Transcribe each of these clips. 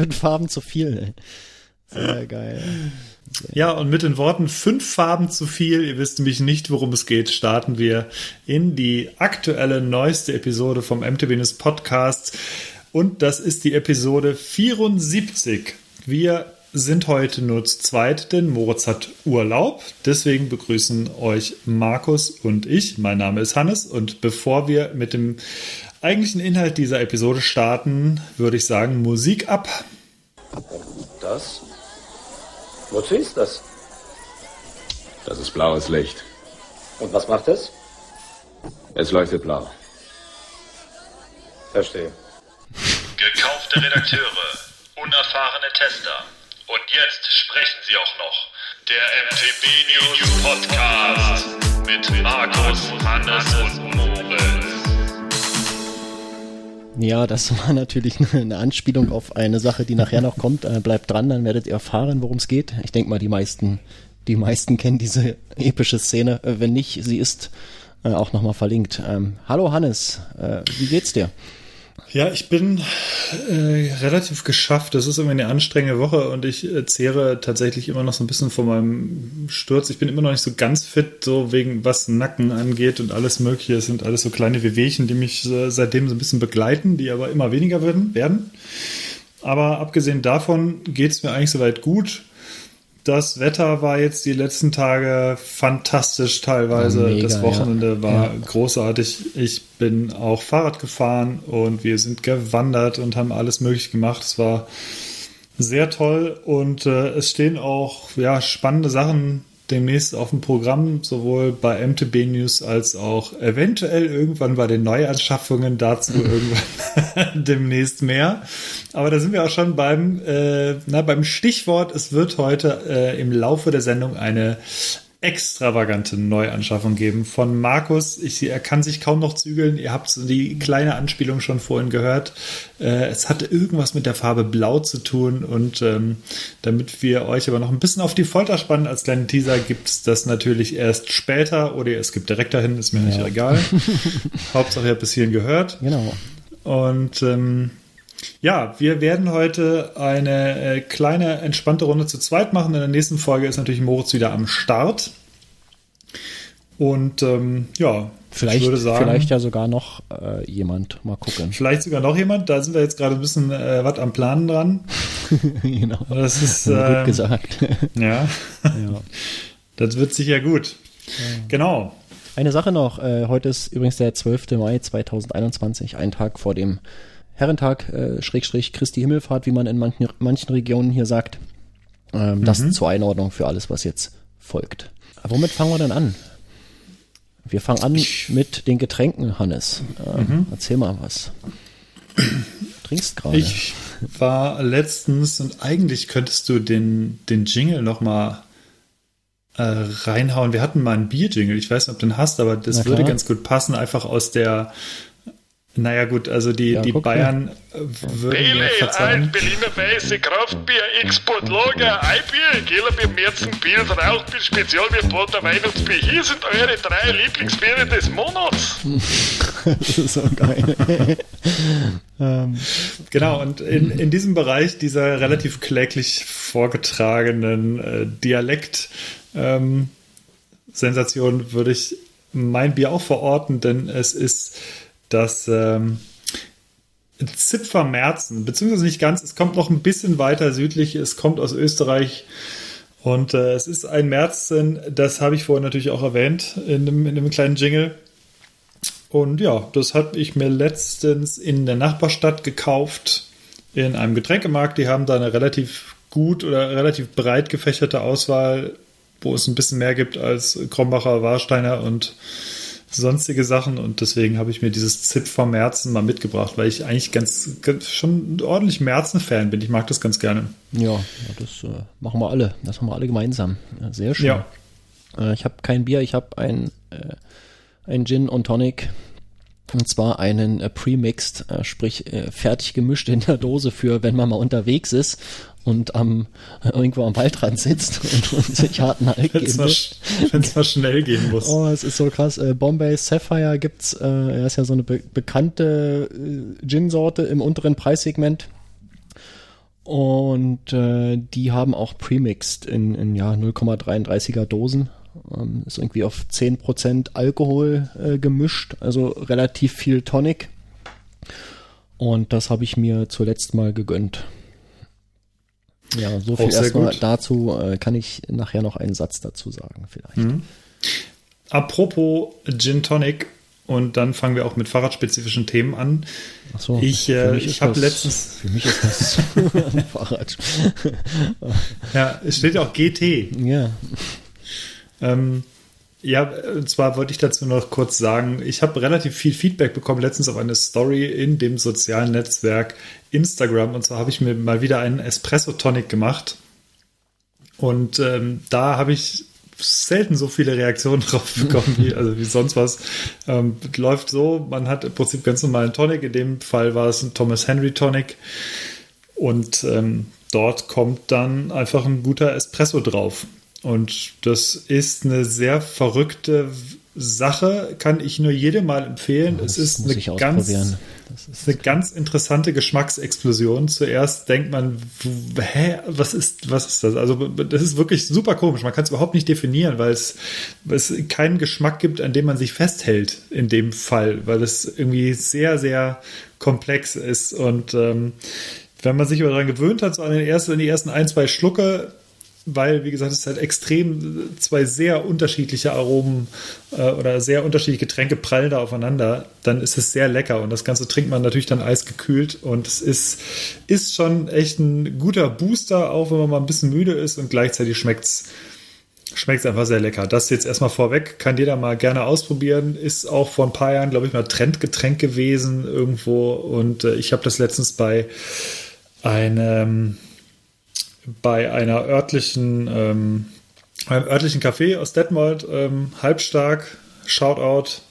fünf Farben zu viel. Sehr geil. Ja, und mit den Worten fünf Farben zu viel, ihr wisst nämlich nicht, worum es geht, starten wir in die aktuelle, neueste Episode vom MTB News Podcast. Und das ist die Episode 74. Wir sind heute nur zu zweit, denn Moritz hat Urlaub. Deswegen begrüßen euch Markus und ich. Mein Name ist Hannes und bevor wir mit dem eigentlichen Inhalt dieser Episode starten, würde ich sagen, Musik ab. Das? Wozu ist das? Das ist blaues Licht. Und was macht es? Es leuchtet blau. Verstehe. Gekaufte Redakteure, unerfahrene Tester. Und jetzt sprechen sie auch noch. Der MTB News Podcast mit Markus, Hannes und Ja, das war natürlich eine Anspielung auf eine Sache, die nachher noch kommt. Äh, bleibt dran, dann werdet ihr erfahren, worum es geht. Ich denke mal, die meisten, die meisten kennen diese epische Szene. Äh, wenn nicht, sie ist äh, auch nochmal verlinkt. Ähm, hallo Hannes, wie geht's dir? Ja, ich bin äh, relativ geschafft. Das ist irgendwie eine anstrengende Woche und ich äh, zehre tatsächlich immer noch so ein bisschen von meinem Sturz. Ich bin immer noch nicht so ganz fit, so wegen was Nacken angeht und alles Mögliche. Es sind alles so kleine Wehwehchen, die mich äh, seitdem so ein bisschen begleiten, die aber immer weniger werden. werden. Aber abgesehen davon geht es mir eigentlich soweit gut. Das Wetter war jetzt die letzten Tage fantastisch teilweise. Mega, das Wochenende ja. war Ja. großartig. Ich bin auch Fahrrad gefahren und wir sind gewandert und haben alles möglich gemacht. Es war sehr toll und äh, es stehen auch ja, spannende Sachen demnächst auf dem Programm, sowohl bei MTB News als auch eventuell irgendwann bei den Neuanschaffungen dazu irgendwann demnächst mehr. Aber da sind wir auch schon beim, äh, na, beim Stichwort. Es wird heute äh, im Laufe der Sendung eine extravagante Neuanschaffung geben von Markus. Ich, er kann sich kaum noch zügeln. Ihr habt so die kleine Anspielung schon vorhin gehört. Äh, es hatte irgendwas mit der Farbe Blau zu tun und ähm, damit wir euch aber noch ein bisschen auf die Folter spannen als kleinen Teaser, gibt es das natürlich erst später oder es gibt direkt dahin, ist mir nicht Ja. egal. Hauptsache ihr habt bis hierhin gehört. Genau. Und ähm, ja, wir werden heute eine äh, kleine entspannte Runde zu zweit machen. In der nächsten Folge ist natürlich Moritz wieder am Start. Und ähm, ja, Vielleicht, ich würde sagen, vielleicht ja sogar noch äh, jemand. Mal gucken. vielleicht sogar noch jemand. Da sind wir jetzt gerade ein bisschen äh, was am Planen dran. genau. Das ist Gut äh, gesagt. ja, ja. das wird sicher gut. Genau. Eine Sache noch, äh, heute ist übrigens der 12. Mai 2021, ein Tag vor dem Herrentag, äh, Schrägstrich Christi Himmelfahrt, wie man in manchen, manchen Regionen hier sagt. Ähm, Das zur Einordnung für alles, was jetzt folgt. Aber womit fangen wir denn an? Wir fangen an mit den Getränken, Hannes. Ähm, Erzähl mal was. Du trinkst gerade. Ich war letztens und eigentlich könntest du den, den Jingle noch mal äh, reinhauen. Wir hatten mal einen Bier-Jingle. Ich weiß nicht, ob du den hast, aber das würde ganz gut passen. Einfach aus der. Naja, gut, also die, Ja, die guck mal. Bayern äh, würden mir Pale Ale, verzeihen. Berliner Weiße, Kraftbier, Export Lager, Eibier, Geller mit Märzen, Bier, Rauchbier, Spezial mit Porter, Weihnachtsbier. Hier sind eure drei Lieblingsbiere des Monats. das ist so geil. ähm, Genau, und in, in diesem Bereich dieser relativ kläglich vorgetragenen äh, Dialekt ähm, Sensation würde ich mein Bier auch verorten, denn es ist das ähm, Zipfermerzen, beziehungsweise nicht ganz, es kommt noch ein bisschen weiter südlich, es kommt aus Österreich und äh, es ist ein Märzen, das habe ich vorhin natürlich auch erwähnt in einem, in einem kleinen Jingle. Und ja, das habe ich mir letztens in der Nachbarstadt gekauft, in einem Getränkemarkt. Die haben da eine relativ gut oder relativ breit gefächerte Auswahl, wo es ein bisschen mehr gibt als Krombacher, Warsteiner und sonstige Sachen. Und deswegen habe ich mir dieses Zip vom Märzen mal mitgebracht, weil ich eigentlich ganz, ganz schon ordentlich Märzen-Fan bin. Ich mag das ganz gerne. ja, das äh, machen wir alle. Das machen wir alle gemeinsam. Ja, sehr schön. Ja. Äh, ich habe kein Bier, ich habe ein, äh, ein Gin und Tonic. Und zwar einen äh, Premixed, äh, sprich äh, fertig gemischt in der Dose für, wenn man mal unterwegs ist und am äh, irgendwo am Waldrand sitzt und, und sich harten Halt Wenn es geben mal, will. sch- wenn's mal schnell gehen muss. Oh, es ist so krass. Äh, Bombay Sapphire gibt's, äh, er ist ja so eine be bekannte äh, Gin-Sorte im unteren Preissegment. Und äh, die haben auch premixed in, in ja, 0,33er Dosen. Ähm, ist irgendwie auf 10% Alkohol äh, gemischt, also relativ viel Tonic. Und das habe ich mir zuletzt mal gegönnt. Ja, so viel erstmal dazu. Äh, kann ich nachher noch einen Satz dazu sagen, vielleicht. Mhm. Apropos Gin Tonic, und dann fangen wir auch mit fahrradspezifischen Themen an. Ach so, ich äh, ich habe letztens. Für mich ist das Fahrrad. ja, es steht ja auch GT. Ja. Ähm, ja, und zwar wollte ich dazu noch kurz sagen, ich habe relativ viel Feedback bekommen letztens auf eine Story in dem sozialen Netzwerk Instagram. Und zwar habe ich mir mal wieder einen Espresso Tonic gemacht. Und ähm, da habe ich selten so viele Reaktionen drauf bekommen, wie, also wie sonst was. Ähm, läuft so, man hat im Prinzip ganz normalen Tonic. In dem Fall war es ein Thomas Henry Tonic. Und ähm, dort kommt dann einfach ein guter Espresso drauf. Und das ist eine sehr verrückte Sache, kann ich nur jedem mal empfehlen. Das es ist eine ganz, ist eine ganz interessante Geschmacksexplosion. Zuerst denkt man, hä, was ist, was ist das? Also das ist wirklich super komisch. Man kann es überhaupt nicht definieren, weil es, weil es keinen Geschmack gibt, an dem man sich festhält in dem Fall, weil es irgendwie sehr, sehr komplex ist. Und ähm, wenn man sich aber daran gewöhnt hat, so an den ersten, in die ersten ein, zwei Schlucke, weil, wie gesagt, es halt extrem zwei sehr unterschiedliche Aromen äh, oder sehr unterschiedliche Getränke prallen da aufeinander, dann ist es sehr lecker und das Ganze trinkt man natürlich dann eisgekühlt und es ist, ist schon echt ein guter Booster, auch wenn man mal ein bisschen müde ist und gleichzeitig schmeckt es schmeckt einfach sehr lecker. Das jetzt erstmal vorweg, kann jeder mal gerne ausprobieren. Ist auch vor ein paar Jahren, glaube ich, mal Trendgetränk gewesen irgendwo. Und äh, ich habe das letztens bei einem bei einer örtlichen, ähm, einem örtlichen Café aus Detmold, ähm, halbstark, Shoutout,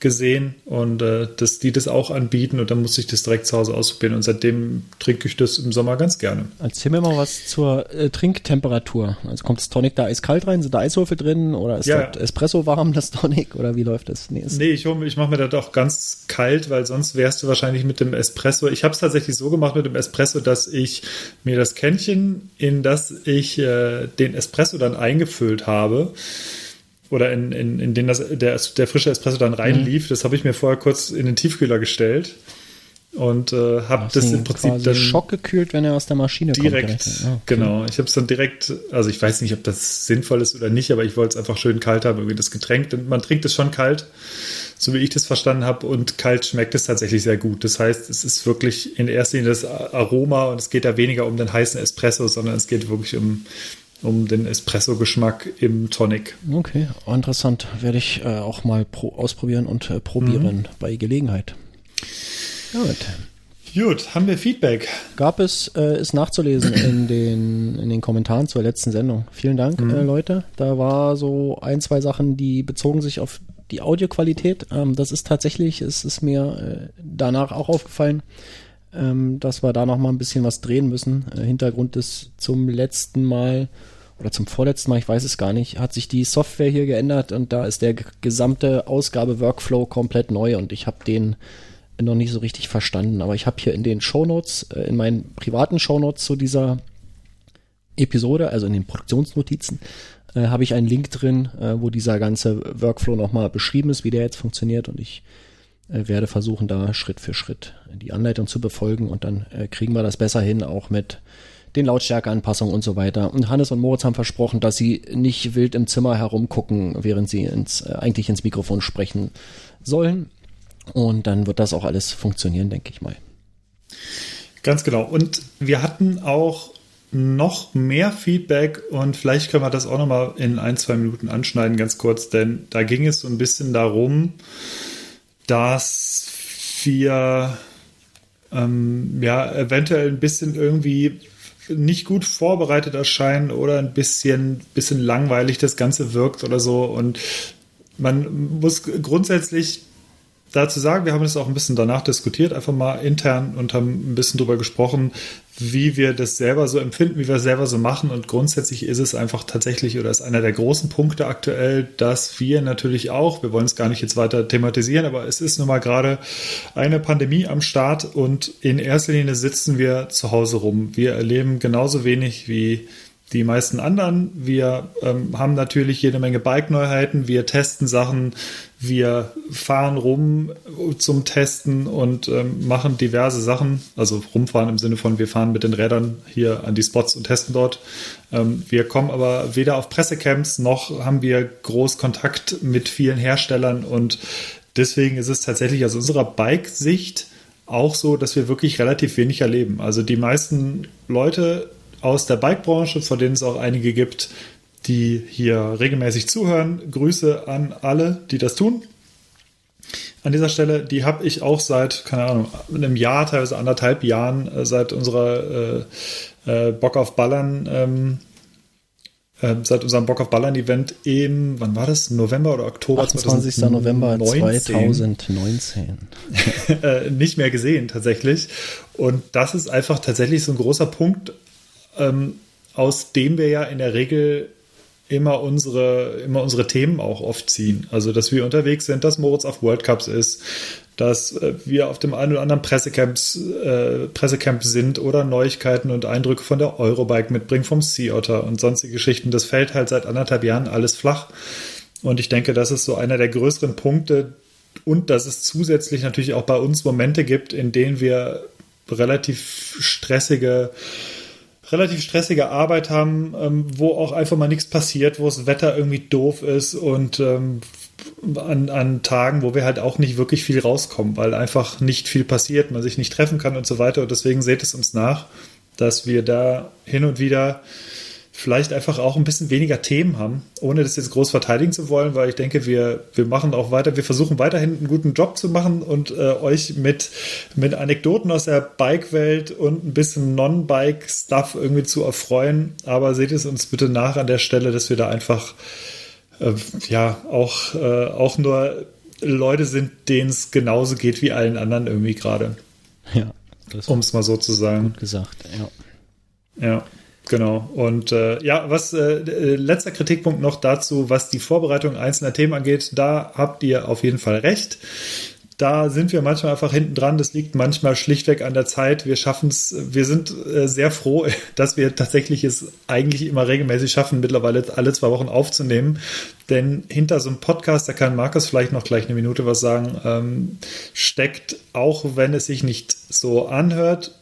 gesehen und äh, dass die das auch anbieten und dann musste ich das direkt zu Hause ausprobieren und seitdem trinke ich das im Sommer ganz gerne. Erzähl mir mal was zur äh, Trinktemperatur. Also kommt das Tonic da eiskalt rein, sind da Eiswürfel drin oder ist ja. das Espresso warm, das Tonic oder wie läuft das? Nee, nee ich, ich mache mir das auch ganz kalt, weil sonst wärst du wahrscheinlich mit dem Espresso. Ich habe es tatsächlich so gemacht mit dem Espresso, dass ich mir das Kännchen, in das ich äh, den Espresso dann eingefüllt habe, oder in, in, in den das, der, der frische Espresso dann reinlief. Mhm. Das habe ich mir vorher kurz in den Tiefkühler gestellt und äh, habe das im Prinzip dann schockgekühlt, wenn er aus der Maschine direkt, kommt. Direkt, okay. genau. Ich habe es dann direkt, also ich weiß nicht, ob das sinnvoll ist oder nicht, aber ich wollte es einfach schön kalt haben, irgendwie das Getränk. Man trinkt es schon kalt, so wie ich das verstanden habe, und kalt schmeckt es tatsächlich sehr gut. Das heißt, es ist wirklich in erster Linie das Aroma und es geht da weniger um den heißen Espresso, sondern es geht wirklich um um den Espresso-Geschmack im Tonic. Okay, interessant. Werde ich äh, auch mal ausprobieren und äh, probieren mhm. bei Gelegenheit. Gut. Gut, haben wir Feedback? Gab es, äh, ist nachzulesen in den, in den Kommentaren zur letzten Sendung. Vielen Dank, mhm. äh, Leute. Da war so ein, zwei Sachen, die bezogen sich auf die Audioqualität. Ähm, das ist tatsächlich, es ist mir äh, danach auch aufgefallen, ähm, dass wir da noch mal ein bisschen was drehen müssen. Äh, Hintergrund ist zum letzten Mal oder zum vorletzten Mal, ich weiß es gar nicht, hat sich die Software hier geändert und da ist der gesamte Ausgabe-Workflow komplett neu und ich habe den noch nicht so richtig verstanden. Aber ich habe hier in den Shownotes, äh, in meinen privaten Shownotes zu dieser Episode, also in den Produktionsnotizen, äh, habe ich einen Link drin, äh, wo dieser ganze Workflow nochmal beschrieben ist, wie der jetzt funktioniert und ich werde versuchen, da Schritt für Schritt die Anleitung zu befolgen und dann äh, kriegen wir das besser hin, auch mit den Lautstärkeanpassungen und so weiter. Und Hannes und Moritz haben versprochen, dass sie nicht wild im Zimmer herumgucken, während sie ins, äh, eigentlich ins Mikrofon sprechen sollen. Und dann wird das auch alles funktionieren, denke ich mal. Ganz genau. Und wir hatten auch noch mehr Feedback und vielleicht können wir das auch noch mal in ein, zwei Minuten anschneiden, ganz kurz, denn da ging es so ein bisschen darum, dass wir ähm, ja eventuell ein bisschen irgendwie nicht gut vorbereitet erscheinen oder ein bisschen, bisschen langweilig das Ganze wirkt oder so. Und man muss grundsätzlich dazu sagen, wir haben es auch ein bisschen danach diskutiert, einfach mal intern und haben ein bisschen drüber gesprochen, wie wir das selber so empfinden, wie wir es selber so machen. Und grundsätzlich ist es einfach tatsächlich oder ist einer der großen Punkte aktuell, dass wir natürlich auch, wir wollen es gar nicht jetzt weiter thematisieren, aber es ist nun mal gerade eine Pandemie am Start und in erster Linie sitzen wir zu Hause rum. Wir erleben genauso wenig wie die meisten anderen. Wir ähm, haben natürlich jede Menge Bike-Neuheiten. Wir testen Sachen. Wir fahren rum zum Testen und ähm, machen diverse Sachen. Also rumfahren im Sinne von, wir fahren mit den Rädern hier an die Spots und testen dort. Ähm, wir kommen aber weder auf Pressecamps noch haben wir groß Kontakt mit vielen Herstellern und deswegen ist es tatsächlich aus unserer Bike-Sicht auch so, dass wir wirklich relativ wenig erleben. Also die meisten Leute aus der Bike-Branche, von denen es auch einige gibt, die hier regelmäßig zuhören. Grüße an alle, die das tun. An dieser Stelle, die habe ich auch seit, keine Ahnung, einem Jahr, teilweise anderthalb Jahren, äh, seit unserer äh, äh, Bock auf Ballern, ähm, äh, seit unserem Bock auf Ballern Event im, wann war das? November oder Oktober 28. 2019. November 2019. Äh, nicht mehr gesehen, tatsächlich. Und das ist einfach tatsächlich so ein großer Punkt, ähm, aus dem wir ja in der Regel immer unsere, immer unsere Themen auch oft ziehen. Also, dass wir unterwegs sind, dass Moritz auf World Cups ist, dass äh, wir auf dem einen oder anderen Pressecamps, äh, Pressecamp sind oder Neuigkeiten und Eindrücke von der Eurobike mitbringen, vom Sea Otter und sonstige Geschichten. Das fällt halt seit anderthalb Jahren alles flach. Und ich denke, das ist so einer der größeren Punkte und dass es zusätzlich natürlich auch bei uns Momente gibt, in denen wir relativ stressige relativ stressige Arbeit haben, ähm, wo auch einfach mal nichts passiert, wo das Wetter irgendwie doof ist und ähm, an, an Tagen, wo wir halt auch nicht wirklich viel rauskommen, weil einfach nicht viel passiert, man sich nicht treffen kann und so weiter. Und deswegen seht es uns nach, dass wir da hin und wieder vielleicht einfach auch ein bisschen weniger Themen haben, ohne das jetzt groß verteidigen zu wollen, weil ich denke, wir, wir machen auch weiter, wir versuchen weiterhin einen guten Job zu machen und äh, euch mit, mit Anekdoten aus der Bike-Welt und ein bisschen Non-Bike-Stuff irgendwie zu erfreuen. Aber seht es uns bitte nach an der Stelle, dass wir da einfach äh, ja auch, äh, auch nur Leute sind, denen es genauso geht wie allen anderen irgendwie gerade. Ja. Um es mal so zu sagen. Gut gesagt, ja. Ja. Genau. Und äh, ja, was äh, äh, letzter Kritikpunkt noch dazu, was die Vorbereitung einzelner Themen angeht, da habt ihr auf jeden Fall recht. Da sind wir manchmal einfach hinten dran. Das liegt manchmal schlichtweg an der Zeit. Wir schaffen es, wir sind äh, sehr froh, dass wir tatsächlich es eigentlich immer regelmäßig schaffen, mittlerweile alle zwei Wochen aufzunehmen. Denn hinter so einem Podcast, da kann Markus vielleicht noch gleich eine Minute was sagen, ähm, steckt, auch wenn es sich nicht so anhört,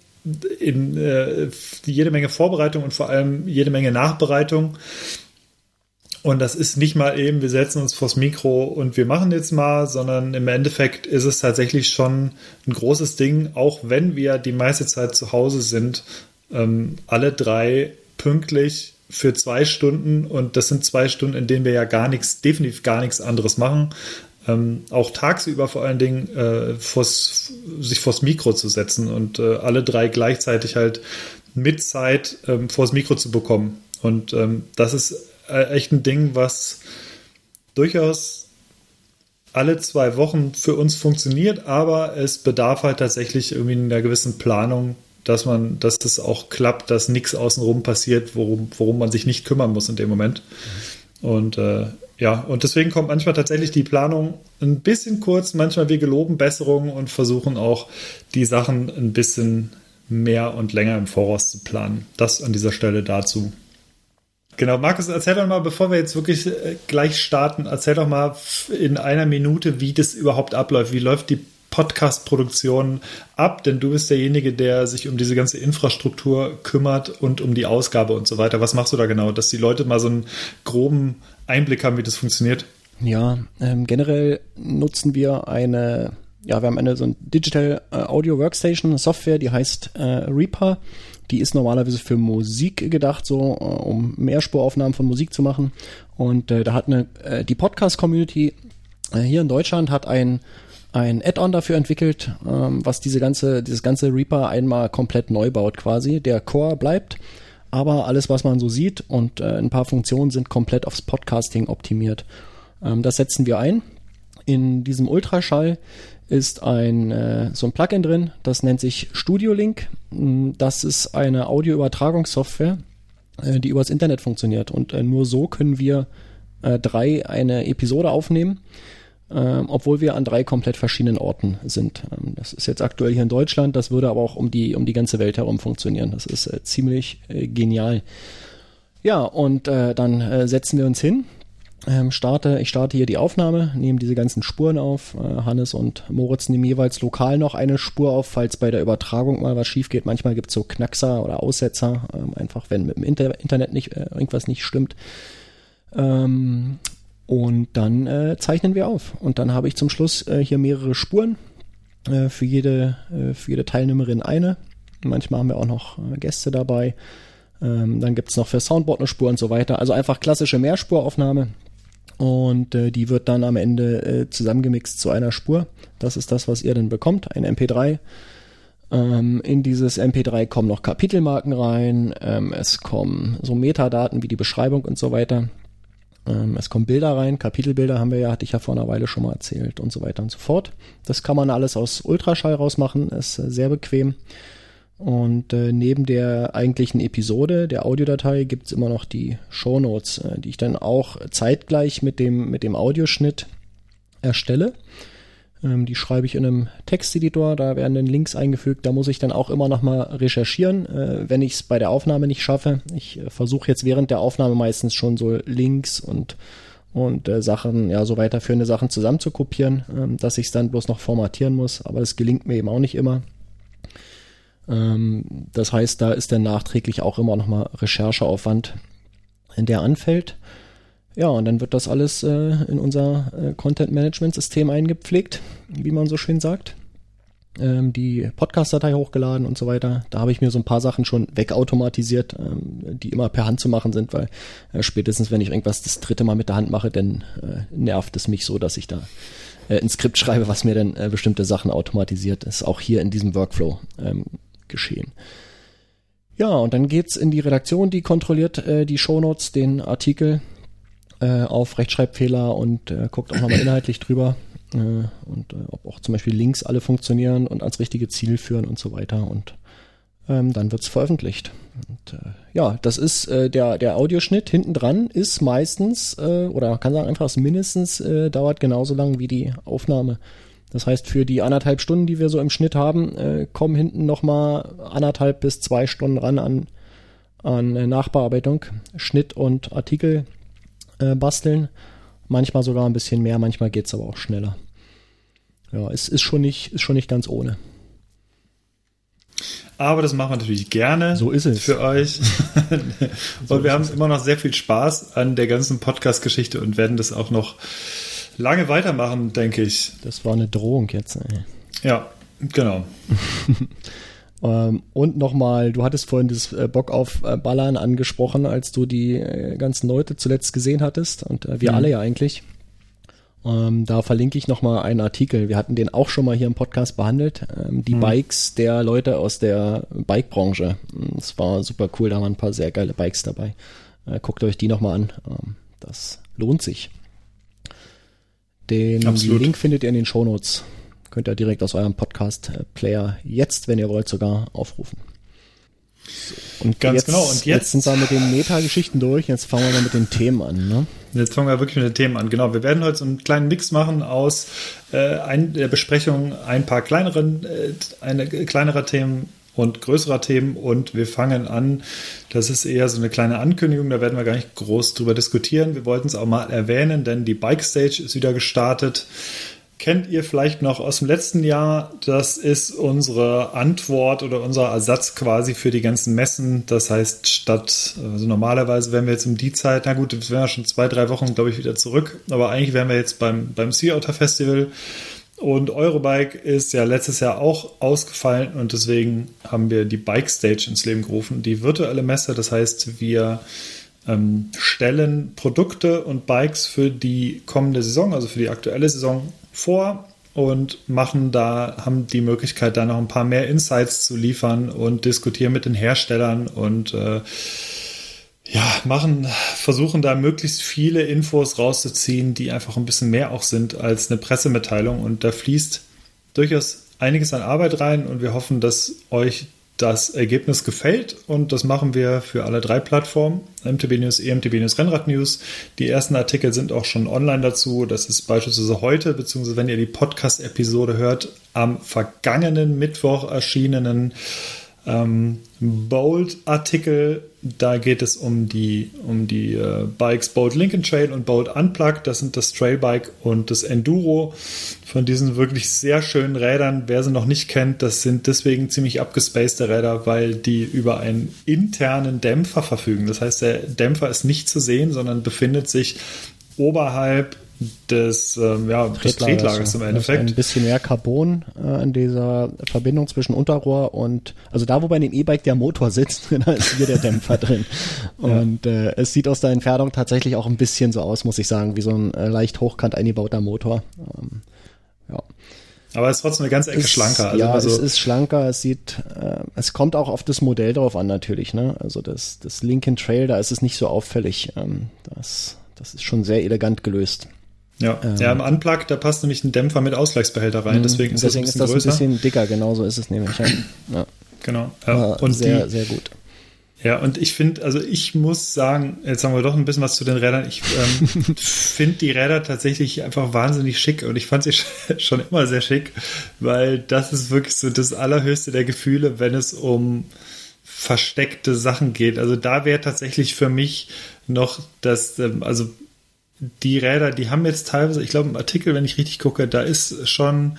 in äh, jede Menge Vorbereitung und vor allem jede Menge Nachbereitung. Und das ist nicht mal eben, wir setzen uns vors Mikro und wir machen jetzt mal, sondern im Endeffekt ist es tatsächlich schon ein großes Ding, auch wenn wir die meiste Zeit zu Hause sind, ähm, alle drei pünktlich für zwei Stunden und das sind zwei Stunden, in denen wir ja gar nichts, definitiv gar nichts anderes machen, ähm, auch tagsüber vor allen Dingen äh, vors, sich vors Mikro zu setzen und äh, alle drei gleichzeitig halt mit Zeit ähm, vors Mikro zu bekommen. Und ähm, das ist äh, echt ein Ding, was durchaus alle zwei Wochen für uns funktioniert, aber es bedarf halt tatsächlich irgendwie einer gewissen Planung, dass man, dass das auch klappt, dass nichts außenrum passiert, worum, worum man sich nicht kümmern muss in dem Moment. Und äh, ja, und deswegen kommt manchmal tatsächlich die Planung ein bisschen kurz. Manchmal wir geloben Besserungen und versuchen auch die Sachen ein bisschen mehr und länger im Voraus zu planen. Das an dieser Stelle dazu. Genau, Markus, erzähl doch mal, bevor wir jetzt wirklich äh, gleich starten, erzähl doch mal in einer Minute, wie das überhaupt abläuft. Wie läuft die Podcast-Produktion ab? Denn du bist derjenige, der sich um diese ganze Infrastruktur kümmert und um die Ausgabe und so weiter. Was machst du da genau? Dass die Leute mal so einen groben Einblick haben, wie das funktioniert? Ja, ähm, generell nutzen wir eine, ja, wir haben eine so ein Digital äh, Audio Workstation Software, die heißt äh, Reaper. Die ist normalerweise für Musik gedacht, so äh, um Mehrspuraufnahmen von Musik zu machen. Und äh, da hat eine äh, die Podcast Community äh, hier in Deutschland hat ein ein Add-on dafür entwickelt, ähm, was diese ganze dieses ganze Reaper einmal komplett neu baut quasi. Der Core bleibt aber alles, was man so sieht und äh, ein paar Funktionen sind komplett aufs Podcasting optimiert. Ähm, das setzen wir ein. In diesem Ultraschall ist ein äh, so ein Plugin drin, das nennt sich Studio Link. Mm, das ist eine Audioübertragungssoftware, äh, die übers Internet funktioniert und äh, nur so können wir äh, drei eine Episode aufnehmen, ähm, obwohl wir an drei komplett verschiedenen Orten sind. Ähm, das ist jetzt aktuell hier in Deutschland, das würde aber auch um die um die ganze Welt herum funktionieren. Das ist äh, ziemlich äh, genial. Ja, und äh, dann äh, setzen wir uns hin, ähm, starte, ich starte hier die Aufnahme, nehme diese ganzen Spuren auf. Äh, Hannes und Moritz nehmen jeweils lokal noch eine Spur auf, falls bei der Übertragung mal was schief geht. Manchmal gibt es so Knackser oder Aussetzer, ähm, einfach wenn mit dem Inter Internet nicht äh, irgendwas nicht stimmt. Ähm, und dann äh, zeichnen wir auf. Und dann habe ich zum Schluss äh, hier mehrere Spuren. Äh, für, jede, äh, für jede Teilnehmerin eine. Manchmal haben wir auch noch äh, Gäste dabei. Ähm, dann gibt es noch für Soundboard eine Spur und so weiter. Also einfach klassische Mehrspuraufnahme. Und äh, die wird dann am Ende zusammengemixt zu einer Spur. Das ist das, was ihr dann bekommt, ein MP3. Ähm, in dieses MP3 kommen noch Kapitelmarken rein, ähm, es kommen so Metadaten wie die Beschreibung und so weiter. Ähm, es kommen Bilder rein, Kapitelbilder haben wir ja, hatte ich ja vor einer Weile schon mal erzählt und so weiter und so fort. Das kann man alles aus Ultraschall rausmachen, ist äh, sehr bequem. Und äh, neben der eigentlichen Episode, der Audiodatei, gibt's immer noch die Shownotes, äh, die ich dann auch zeitgleich mit dem, mit dem Audioschnitt erstelle. Ähm, die schreibe ich in einem Texteditor, da werden dann Links eingefügt, da muss ich dann auch immer noch mal recherchieren, äh, wenn ich es bei der Aufnahme nicht schaffe. Ich äh, versuche jetzt während der Aufnahme meistens schon so Links und und äh, Sachen, ja, so weiterführende Sachen zusammen zu kopieren, ähm, dass ich es dann bloß noch formatieren muss, aber das gelingt mir eben auch nicht immer. Ähm, das heißt, da ist dann nachträglich auch immer noch mal Rechercheaufwand, der anfällt. Ja, und dann wird das alles äh, in unser äh, Content-Management-System eingepflegt, wie man so schön sagt. Ähm, die Podcast-Datei hochgeladen und so weiter. Da habe ich mir so ein paar Sachen schon wegautomatisiert, ähm, die immer per Hand zu machen sind, weil äh, spätestens, wenn ich irgendwas das dritte Mal mit der Hand mache, dann äh, nervt es mich so, dass ich da äh, ein Skript schreibe, was mir dann äh, bestimmte Sachen automatisiert. Das ist auch hier in diesem Workflow ähm, geschehen. Ja, und dann geht's in die Redaktion, die kontrolliert äh, die Shownotes, den Artikel äh, auf Rechtschreibfehler und äh, guckt auch nochmal inhaltlich drüber äh, und äh, ob auch zum Beispiel Links alle funktionieren und ans richtige Ziel führen und so weiter und ähm, dann wird's veröffentlicht. Und, äh, ja, das ist äh, der der Audioschnitt hinten dran ist meistens oder man kann sagen einfach mindestens äh, dauert genauso lang wie die Aufnahme. Das heißt, für die anderthalb Stunden, die wir so im Schnitt haben, kommen hinten nochmal anderthalb bis zwei Stunden ran an, an Nachbearbeitung, Schnitt und Artikel äh, basteln. Manchmal sogar ein bisschen mehr, manchmal geht's aber auch schneller. Ja, es ist schon nicht, ist schon nicht ganz ohne. Aber das machen wir natürlich gerne. So ist es. Für euch. und wir haben es immer noch sehr viel Spaß an der ganzen Podcast-Geschichte und werden das auch noch lange weitermachen, denke ich. Das war eine Drohung jetzt. Ey. Ja, genau. ähm, und nochmal, du hattest vorhin das äh, Bock auf äh, Ballern angesprochen, als du die äh, ganzen Leute zuletzt gesehen hattest und wir mhm. alle ja eigentlich. Ähm, da verlinke ich nochmal einen Artikel. Wir hatten den auch schon mal hier im Podcast behandelt. Ähm, die mhm. Bikes der Leute aus der Bike-Branche. Es war super cool, da waren ein paar sehr geile Bikes dabei. Guckt euch die nochmal an. Das lohnt sich. Den Absolut. Link findet ihr in den Shownotes. Könnt ihr direkt aus eurem Podcast-Player jetzt, wenn ihr wollt, sogar aufrufen. So, und Ganz jetzt, genau. Und jetzt, jetzt sind wir mit den Meta-Geschichten durch. Jetzt fangen wir mal mit den Themen an. Ne? Jetzt fangen wir wirklich mit den Themen an. Genau. Wir werden heute so einen kleinen Mix machen aus äh, ein, der Besprechung ein paar kleineren, äh, eine, kleinerer Themen und größerer Themen. Und wir fangen an, das ist eher so eine kleine Ankündigung, da werden wir gar nicht groß drüber diskutieren. Wir wollten es auch mal erwähnen, denn die Bike Stage ist wieder gestartet. Kennt ihr vielleicht noch aus dem letzten Jahr? Das ist unsere Antwort oder unser Ersatz quasi für die ganzen Messen. Das heißt, statt, also normalerweise wären wir jetzt um die Zeit, na gut, das wären ja schon zwei, drei Wochen, glaube ich, wieder zurück. Aber eigentlich wären wir jetzt beim, beim Sea Otter Festival. Und Eurobike ist ja letztes Jahr auch ausgefallen und deswegen haben wir die Bike Stage ins Leben gerufen. Die virtuelle Messe, das heißt, wir ähm, stellen Produkte und Bikes für die kommende Saison, also für die aktuelle Saison vor und machen da, haben die Möglichkeit, da noch ein paar mehr Insights zu liefern und diskutieren mit den Herstellern und äh, ja, machen, versuchen da möglichst viele Infos rauszuziehen, die einfach ein bisschen mehr auch sind als eine Pressemitteilung. Und da fließt durchaus einiges an Arbeit rein und wir hoffen, dass euch das Ergebnis gefällt und das machen wir für alle drei Plattformen, MTB News, EMTB News, Rennrad News. Die ersten Artikel sind auch schon online dazu. Das ist beispielsweise heute, beziehungsweise wenn ihr die Podcast-Episode hört, am vergangenen Mittwoch erschienenen ähm, Bold-Artikel. Da geht es um die, um die äh, Bikes Bold Lincoln Trail und Bold Unplugged. Das sind das Trailbike und das Enduro. Von diesen wirklich sehr schönen Rädern, wer sie noch nicht kennt, das sind deswegen ziemlich abgespacede Räder, weil die über einen internen Dämpfer verfügen. Das heißt, der Dämpfer ist nicht zu sehen, sondern befindet sich oberhalb des, ähm, ja, des Tretlagers im Endeffekt. Ein bisschen mehr Carbon äh, in dieser Verbindung zwischen Unterrohr und, also da, wo bei dem E-Bike der Motor sitzt, da ist hier der Dämpfer drin. Und äh, es sieht aus der Entfernung tatsächlich auch ein bisschen so aus, muss ich sagen, wie so ein äh, leicht hochkant eingebauter Motor. Ähm, ja. Aber es ist trotzdem eine ganze Ecke ist, schlanker. Also ja, also es ist schlanker. Es sieht, äh, es kommt auch auf das Modell drauf an natürlich. Ne? Also das, das Lincoln Trail, da ist es nicht so auffällig. Ähm, das, das ist schon sehr elegant gelöst. Ja, ähm, ja im Unplug, da passt nämlich ein Dämpfer mit Ausgleichsbehälter rein, deswegen ist deswegen das ein bisschen ist das ein bisschen dicker, genau so ist es nämlich. Ja. ja. Genau. Ja. Und sehr, die, sehr gut. Ja, und ich finde, also ich muss sagen, jetzt haben wir doch ein bisschen was zu den Rädern. Ich ähm, finde die Räder tatsächlich einfach wahnsinnig schick und ich fand sie schon immer sehr schick, weil das ist wirklich so das allerhöchste der Gefühle, wenn es um versteckte Sachen geht. Also da wäre tatsächlich für mich noch das, ähm, also die Räder, die haben jetzt teilweise, ich glaube im Artikel, wenn ich richtig gucke, da ist schon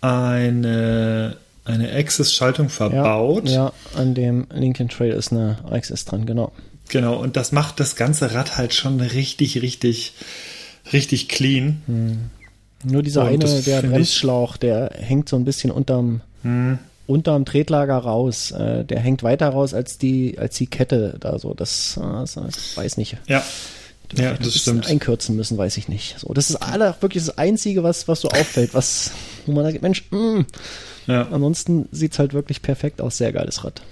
eine, eine Access-Schaltung verbaut. Ja, ja, an dem Lincoln Trail ist eine Access dran, genau. Genau, und das macht das ganze Rad halt schon richtig, richtig, richtig clean. Hm. Nur dieser und eine, der Bremsschlauch, der hängt so ein bisschen unterm, hm. unterm Tretlager raus. Äh, der hängt weiter raus als die, als die Kette da so. Das, das, das weiß nicht. Ja. Ja, das stimmt. Einkürzen müssen, weiß ich nicht. So, das ist alle wirklich das Einzige, was, was so auffällt, was, wo man sagt, Mensch. Mm. Ja. Ansonsten sieht's halt wirklich perfekt aus. Sehr geiles Rad.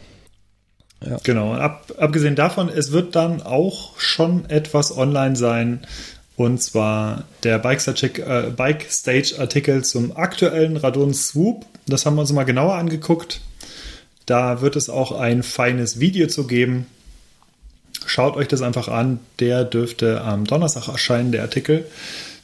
Ja. Genau. Ab, abgesehen davon, es wird dann auch schon etwas online sein. Und zwar der Bike Stage, äh, Bike Stage Artikel zum aktuellen Radon Swoop. Das haben wir uns mal genauer angeguckt. Da wird es auch ein feines Video zu geben. Schaut euch das einfach an. Der dürfte am Donnerstag erscheinen, der Artikel.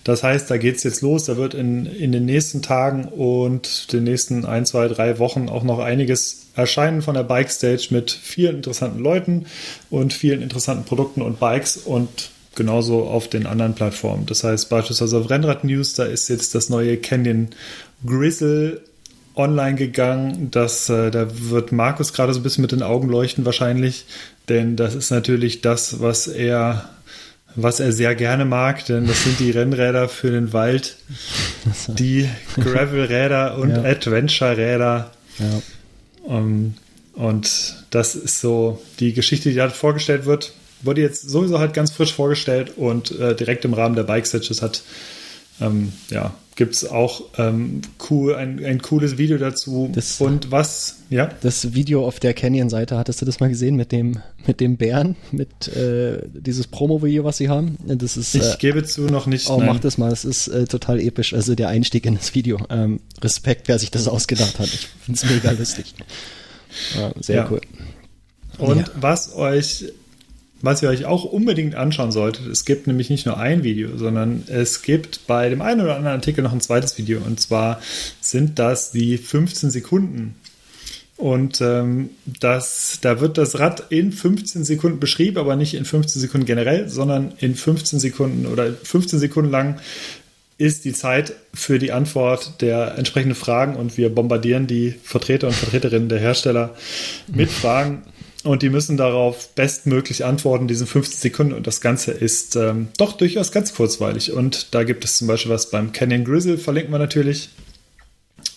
Das heißt, da geht es jetzt los. Da wird in, in den nächsten Tagen und den nächsten ein, zwei, drei Wochen auch noch einiges erscheinen von der Bike Stage mit vielen interessanten Leuten und vielen interessanten Produkten und Bikes und genauso auf den anderen Plattformen. Das heißt, beispielsweise auf Rennrad News, da ist jetzt das neue Canyon Grizzle online gegangen. Das, äh, da wird Markus gerade so ein bisschen mit den Augen leuchten wahrscheinlich, denn das ist natürlich das, was er, was er sehr gerne mag, denn das sind die Rennräder für den Wald, die Gravel-Räder und ja. Adventure-Räder. Ja. Um, ähm, und das ist so die Geschichte, die da vorgestellt wird. Wurde jetzt sowieso halt ganz frisch vorgestellt und äh, direkt im Rahmen der Bike Stitches hat ähm, ja, gibt es auch ähm, cool, ein, ein cooles Video dazu. Das, und was, ja? Das Video auf der Canyon-Seite, hattest du das mal gesehen mit dem, mit dem Bären, mit äh, dieses Promo-Video, was sie haben? Das ist, ich äh, gebe zu, noch nicht. Oh, nein. mach das mal, es ist äh, total episch. Also der Einstieg in das Video. Ähm, Respekt, wer sich das ausgedacht hat. Ich finde es mega lustig. Ja, sehr ja. cool. Und ja. was euch was ihr euch auch unbedingt anschauen solltet. Es gibt nämlich nicht nur ein Video, sondern es gibt bei dem einen oder anderen Artikel noch ein zweites Video. Und zwar sind das die 15 Sekunden. Und ähm, das, da wird das Rad in 15 Sekunden beschrieben, aber nicht in 15 Sekunden generell, sondern in 15 Sekunden oder 15 Sekunden lang ist die Zeit für die Antwort der entsprechenden Fragen und wir bombardieren die Vertreter und Vertreterinnen der Hersteller mit Fragen und die müssen darauf bestmöglich antworten, diesen 15 Sekunden. Und das Ganze ist ähm, doch durchaus ganz kurzweilig. Und da gibt es zum Beispiel was beim Canyon Grizzle, verlinken wir natürlich.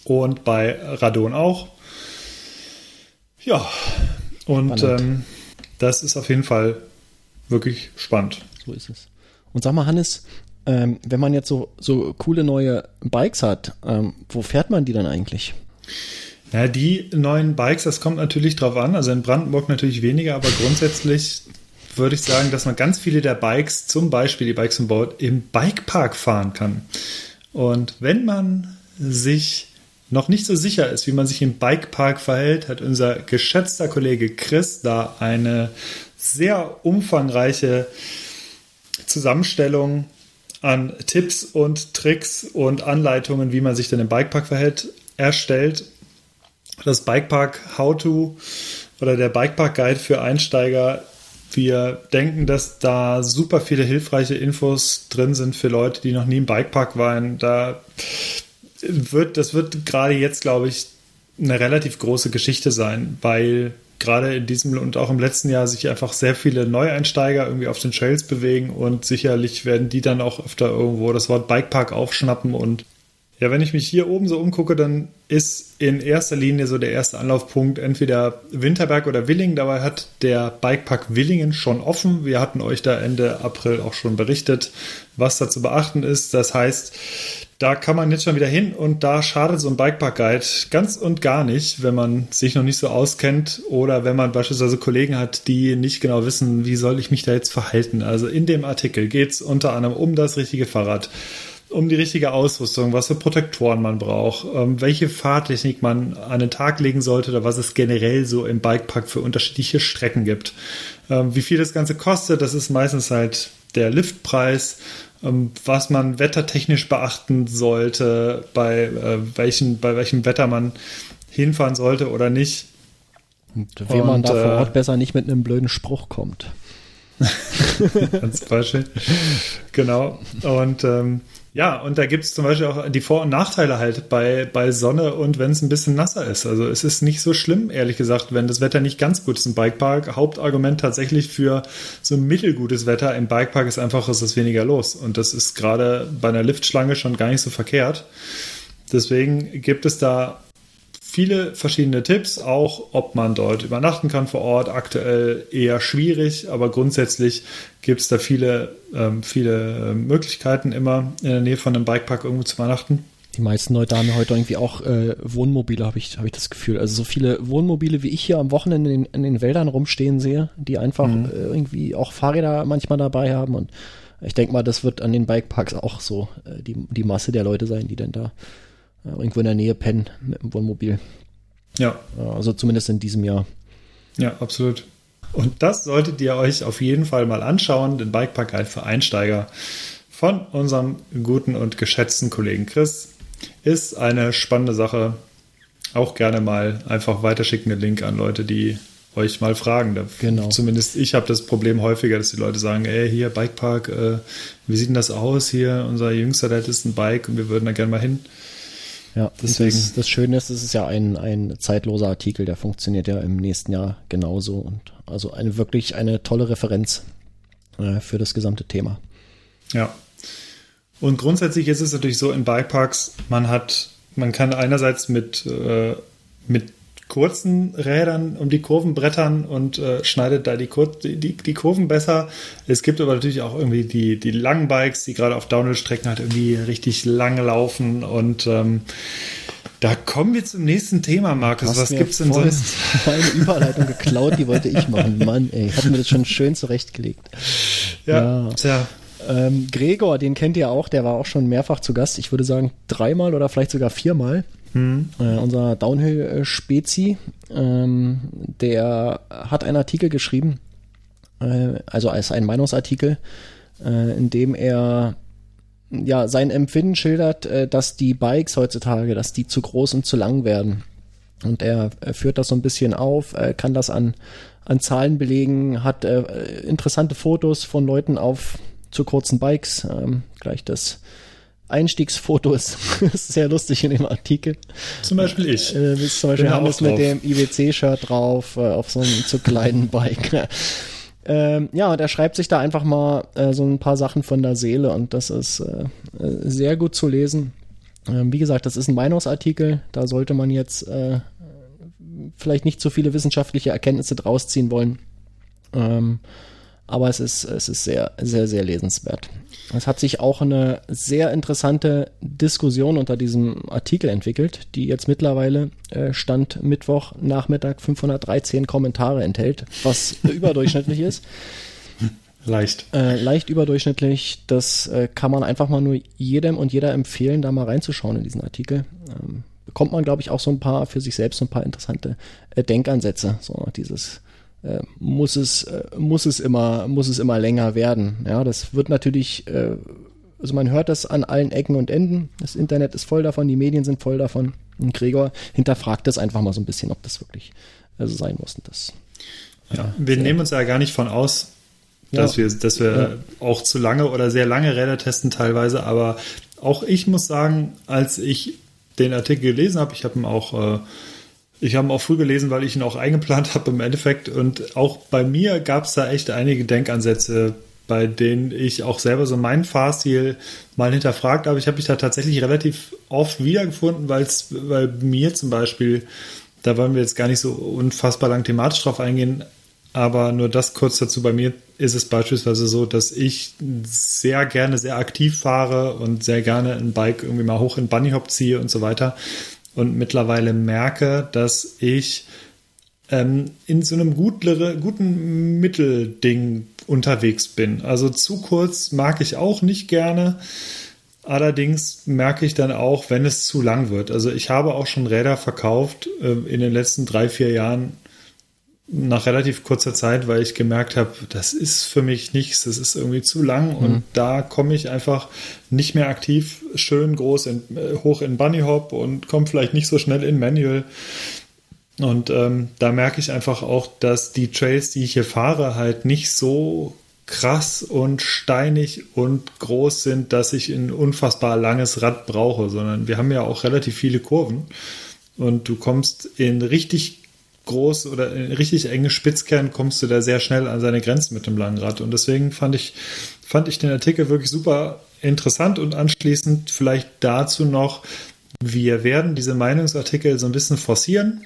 Und bei Radon auch. Ja, und ähm, das ist auf jeden Fall wirklich spannend. So ist es. Und sag mal, Hannes, ähm, wenn man jetzt so, so coole neue Bikes hat, ähm, wo fährt man die dann eigentlich? Ja, die neuen Bikes, das kommt natürlich drauf an. Also in Brandenburg natürlich weniger, aber grundsätzlich würde ich sagen, dass man ganz viele der Bikes, zum Beispiel die Bikes von Board, im Bikepark fahren kann. Und wenn man sich noch nicht so sicher ist, wie man sich im Bikepark verhält, hat unser geschätzter Kollege Chris da eine sehr umfangreiche Zusammenstellung an Tipps und Tricks und Anleitungen, wie man sich denn im Bikepark verhält, erstellt. Das Bikepark How-To oder der Bikepark Guide für Einsteiger. Wir denken, dass da super viele hilfreiche Infos drin sind für Leute, die noch nie im Bikepark waren. Da wird, das wird gerade jetzt, glaube ich, eine relativ große Geschichte sein, weil gerade in diesem und auch im letzten Jahr sich einfach sehr viele Neueinsteiger irgendwie auf den Trails bewegen und sicherlich werden die dann auch öfter irgendwo das Wort Bikepark aufschnappen und ja, wenn ich mich hier oben so umgucke, dann ist in erster Linie so der erste Anlaufpunkt entweder Winterberg oder Willingen. Dabei hat der Bikepark Willingen schon offen. Wir hatten euch da Ende April auch schon berichtet, was da zu beachten ist. Das heißt, da kann man jetzt schon wieder hin und da schadet so ein Bikepark-Guide ganz und gar nicht, wenn man sich noch nicht so auskennt oder wenn man beispielsweise Kollegen hat, die nicht genau wissen, wie soll ich mich da jetzt verhalten. Also in dem Artikel geht es unter anderem um das richtige Fahrrad, um die richtige Ausrüstung, was für Protektoren man braucht, ähm, welche Fahrtechnik man an den Tag legen sollte oder was es generell so im Bikepark für unterschiedliche Strecken gibt. Ähm, wie viel das Ganze kostet, das ist meistens halt der Liftpreis ähm, was man wettertechnisch beachten sollte, bei, äh, welchen, bei welchem Wetter man hinfahren sollte oder nicht. Und wie man da vor Ort äh, besser nicht mit einem blöden Spruch kommt. Als Beispiel. genau. Und ähm, ja, und da gibt es zum Beispiel auch die Vor- und Nachteile halt bei, bei Sonne und wenn es ein bisschen nasser ist. Also es ist nicht so schlimm, ehrlich gesagt, wenn das Wetter nicht ganz gut ist im Bikepark. Hauptargument tatsächlich für so mittelgutes Wetter im Bikepark ist einfach, es ist weniger los. Und das ist gerade bei einer Liftschlange schon gar nicht so verkehrt. Deswegen gibt es da viele verschiedene Tipps, auch ob man dort übernachten kann vor Ort. Aktuell eher schwierig, aber grundsätzlich gibt es da viele, ähm, viele äh, Möglichkeiten, immer in der Nähe von einem Bikepark irgendwo zu übernachten. Die meisten Leute haben heute irgendwie auch äh, Wohnmobile, habe ich, hab ich das Gefühl. Also so viele Wohnmobile, wie ich hier am Wochenende in, in den Wäldern rumstehen sehe, die einfach mhm. äh, irgendwie auch Fahrräder manchmal dabei haben. Und ich denke mal, das wird an den Bikeparks auch so äh, die, die Masse der Leute sein, die denn da irgendwo in der Nähe pennen mit dem Wohnmobil. Ja. Also zumindest in diesem Jahr. Ja, absolut. Und das solltet ihr euch auf jeden Fall mal anschauen, den Bikepark Guide für Einsteiger von unserem guten und geschätzten Kollegen Chris. Ist eine spannende Sache. Auch gerne mal einfach weiterschicken den Link an Leute, die euch mal fragen. Genau. Zumindest ich habe das Problem häufiger, dass die Leute sagen, ey, hier Bikepark, äh, wie sieht denn das aus hier? Unser Jüngster, der hat ist ein Bike und wir würden da gerne mal hin. Ja, deswegen. Das, das Schöne ist, es ist ja ein, ein zeitloser Artikel, der funktioniert ja im nächsten Jahr genauso und also eine wirklich eine tolle Referenz äh, für das gesamte Thema. Ja. Und grundsätzlich ist es natürlich so in Bikeparks, man hat, man kann einerseits mit, äh, mit kurzen Rädern um die Kurven brettern und äh, schneidet da die, Kur die, die, Kurven besser. Es gibt aber natürlich auch irgendwie die, die langen Bikes, die gerade auf Downhill-Strecken halt irgendwie richtig lang laufen und ähm, da kommen wir zum nächsten Thema, Markus. Was gibt's denn sonst? Meine Überleitung geklaut, die wollte ich machen. Mann, ey, hat mir das schon schön zurechtgelegt. Ja, ja. tja. Ähm, Gregor, den kennt ihr auch, der war auch schon mehrfach zu Gast. Ich würde sagen dreimal oder vielleicht sogar viermal. Hm. Äh, unser Downhill-Spezi, ähm, der hat einen Artikel geschrieben, äh, also als ein Meinungsartikel, äh, in dem er ja sein Empfinden schildert, äh, dass die Bikes heutzutage, dass die zu groß und zu lang werden. Und er, er führt das so ein bisschen auf, kann das an, an Zahlen belegen, hat äh, interessante Fotos von Leuten auf zu kurzen Bikes, ähm, gleich das Einstiegsfoto ist, sehr lustig in dem Artikel. Zum Beispiel ich. Äh, äh zum Beispiel Hannes mit dem IWC-Shirt drauf, äh, auf so einem zu kleinen Bike. ähm, ja, und er schreibt sich da einfach mal äh, so ein paar Sachen von der Seele und das ist äh, sehr gut zu lesen. Ähm, wie gesagt, das ist ein Meinungsartikel, da sollte man jetzt äh, vielleicht nicht so viele wissenschaftliche Erkenntnisse draus ziehen wollen. Ähm, aber es ist, es ist sehr, sehr, sehr lesenswert. Es hat sich auch eine sehr interessante Diskussion unter diesem Artikel entwickelt, die jetzt mittlerweile äh, Stand Mittwoch Nachmittag 513 Kommentare enthält, was überdurchschnittlich ist. Leicht. Äh, leicht überdurchschnittlich. Das äh, kann man einfach mal nur jedem und jeder empfehlen, da mal reinzuschauen in diesen Artikel. Ähm, bekommt man, glaube ich, auch so ein paar für sich selbst so ein paar interessante äh, Denkansätze. So dieses äh, muss es äh, muss es immer muss es immer länger werden. Ja, das wird natürlich äh, also man hört das an allen Ecken und Enden. Das Internet ist voll davon, die Medien sind voll davon. Und Gregor hinterfragt das einfach mal so ein bisschen, ob das wirklich so sein muss. Und das, ja, wir nehmen uns ja gar nicht von aus, dass ja. wir, dass wir ja. auch zu lange oder sehr lange Räder testen teilweise. Aber auch ich muss sagen, als ich den Artikel gelesen habe, ich habe ihn auch, äh, ich habe ihn auch früh gelesen, weil ich ihn auch eingeplant habe im Endeffekt. Und auch bei mir gab es da echt einige Denkansätze, bei denen ich auch selber so meinen Fahrstil mal hinterfragt habe. Ich habe mich da tatsächlich relativ oft wiedergefunden, weil es, weil mir zum Beispiel, da wollen wir jetzt gar nicht so unfassbar lang thematisch drauf eingehen, aber nur das kurz dazu. Bei mir ist es beispielsweise so, dass ich sehr gerne sehr aktiv fahre und sehr gerne ein Bike irgendwie mal hoch in Bunny Hop ziehe und so weiter. Und mittlerweile merke, dass ich ähm, in so einem gutlere, guten Mittelding unterwegs bin. Also zu kurz mag ich auch nicht gerne. Allerdings merke ich dann auch, wenn es zu lang wird. Also ich habe auch schon Räder verkauft äh, in den letzten drei, vier Jahren nach relativ kurzer Zeit, weil ich gemerkt habe, das ist für mich nichts, das ist irgendwie zu lang mhm. und da komme ich einfach nicht mehr aktiv schön groß in, äh, hoch in Bunny Hop und komme vielleicht nicht so schnell in Manual. Und ähm, da merke ich einfach auch, dass die Trails, die ich hier fahre, halt nicht so krass und steinig und groß sind, dass ich ein unfassbar langes Rad brauche, sondern wir haben ja auch relativ viele Kurven und du kommst in richtig groß oder richtig enge Spitzkern kommst du da sehr schnell an seine Grenzen mit dem langen Rad und deswegen fand ich fand ich den Artikel wirklich super interessant und anschließend vielleicht dazu noch wir werden diese Meinungsartikel so ein bisschen forcieren.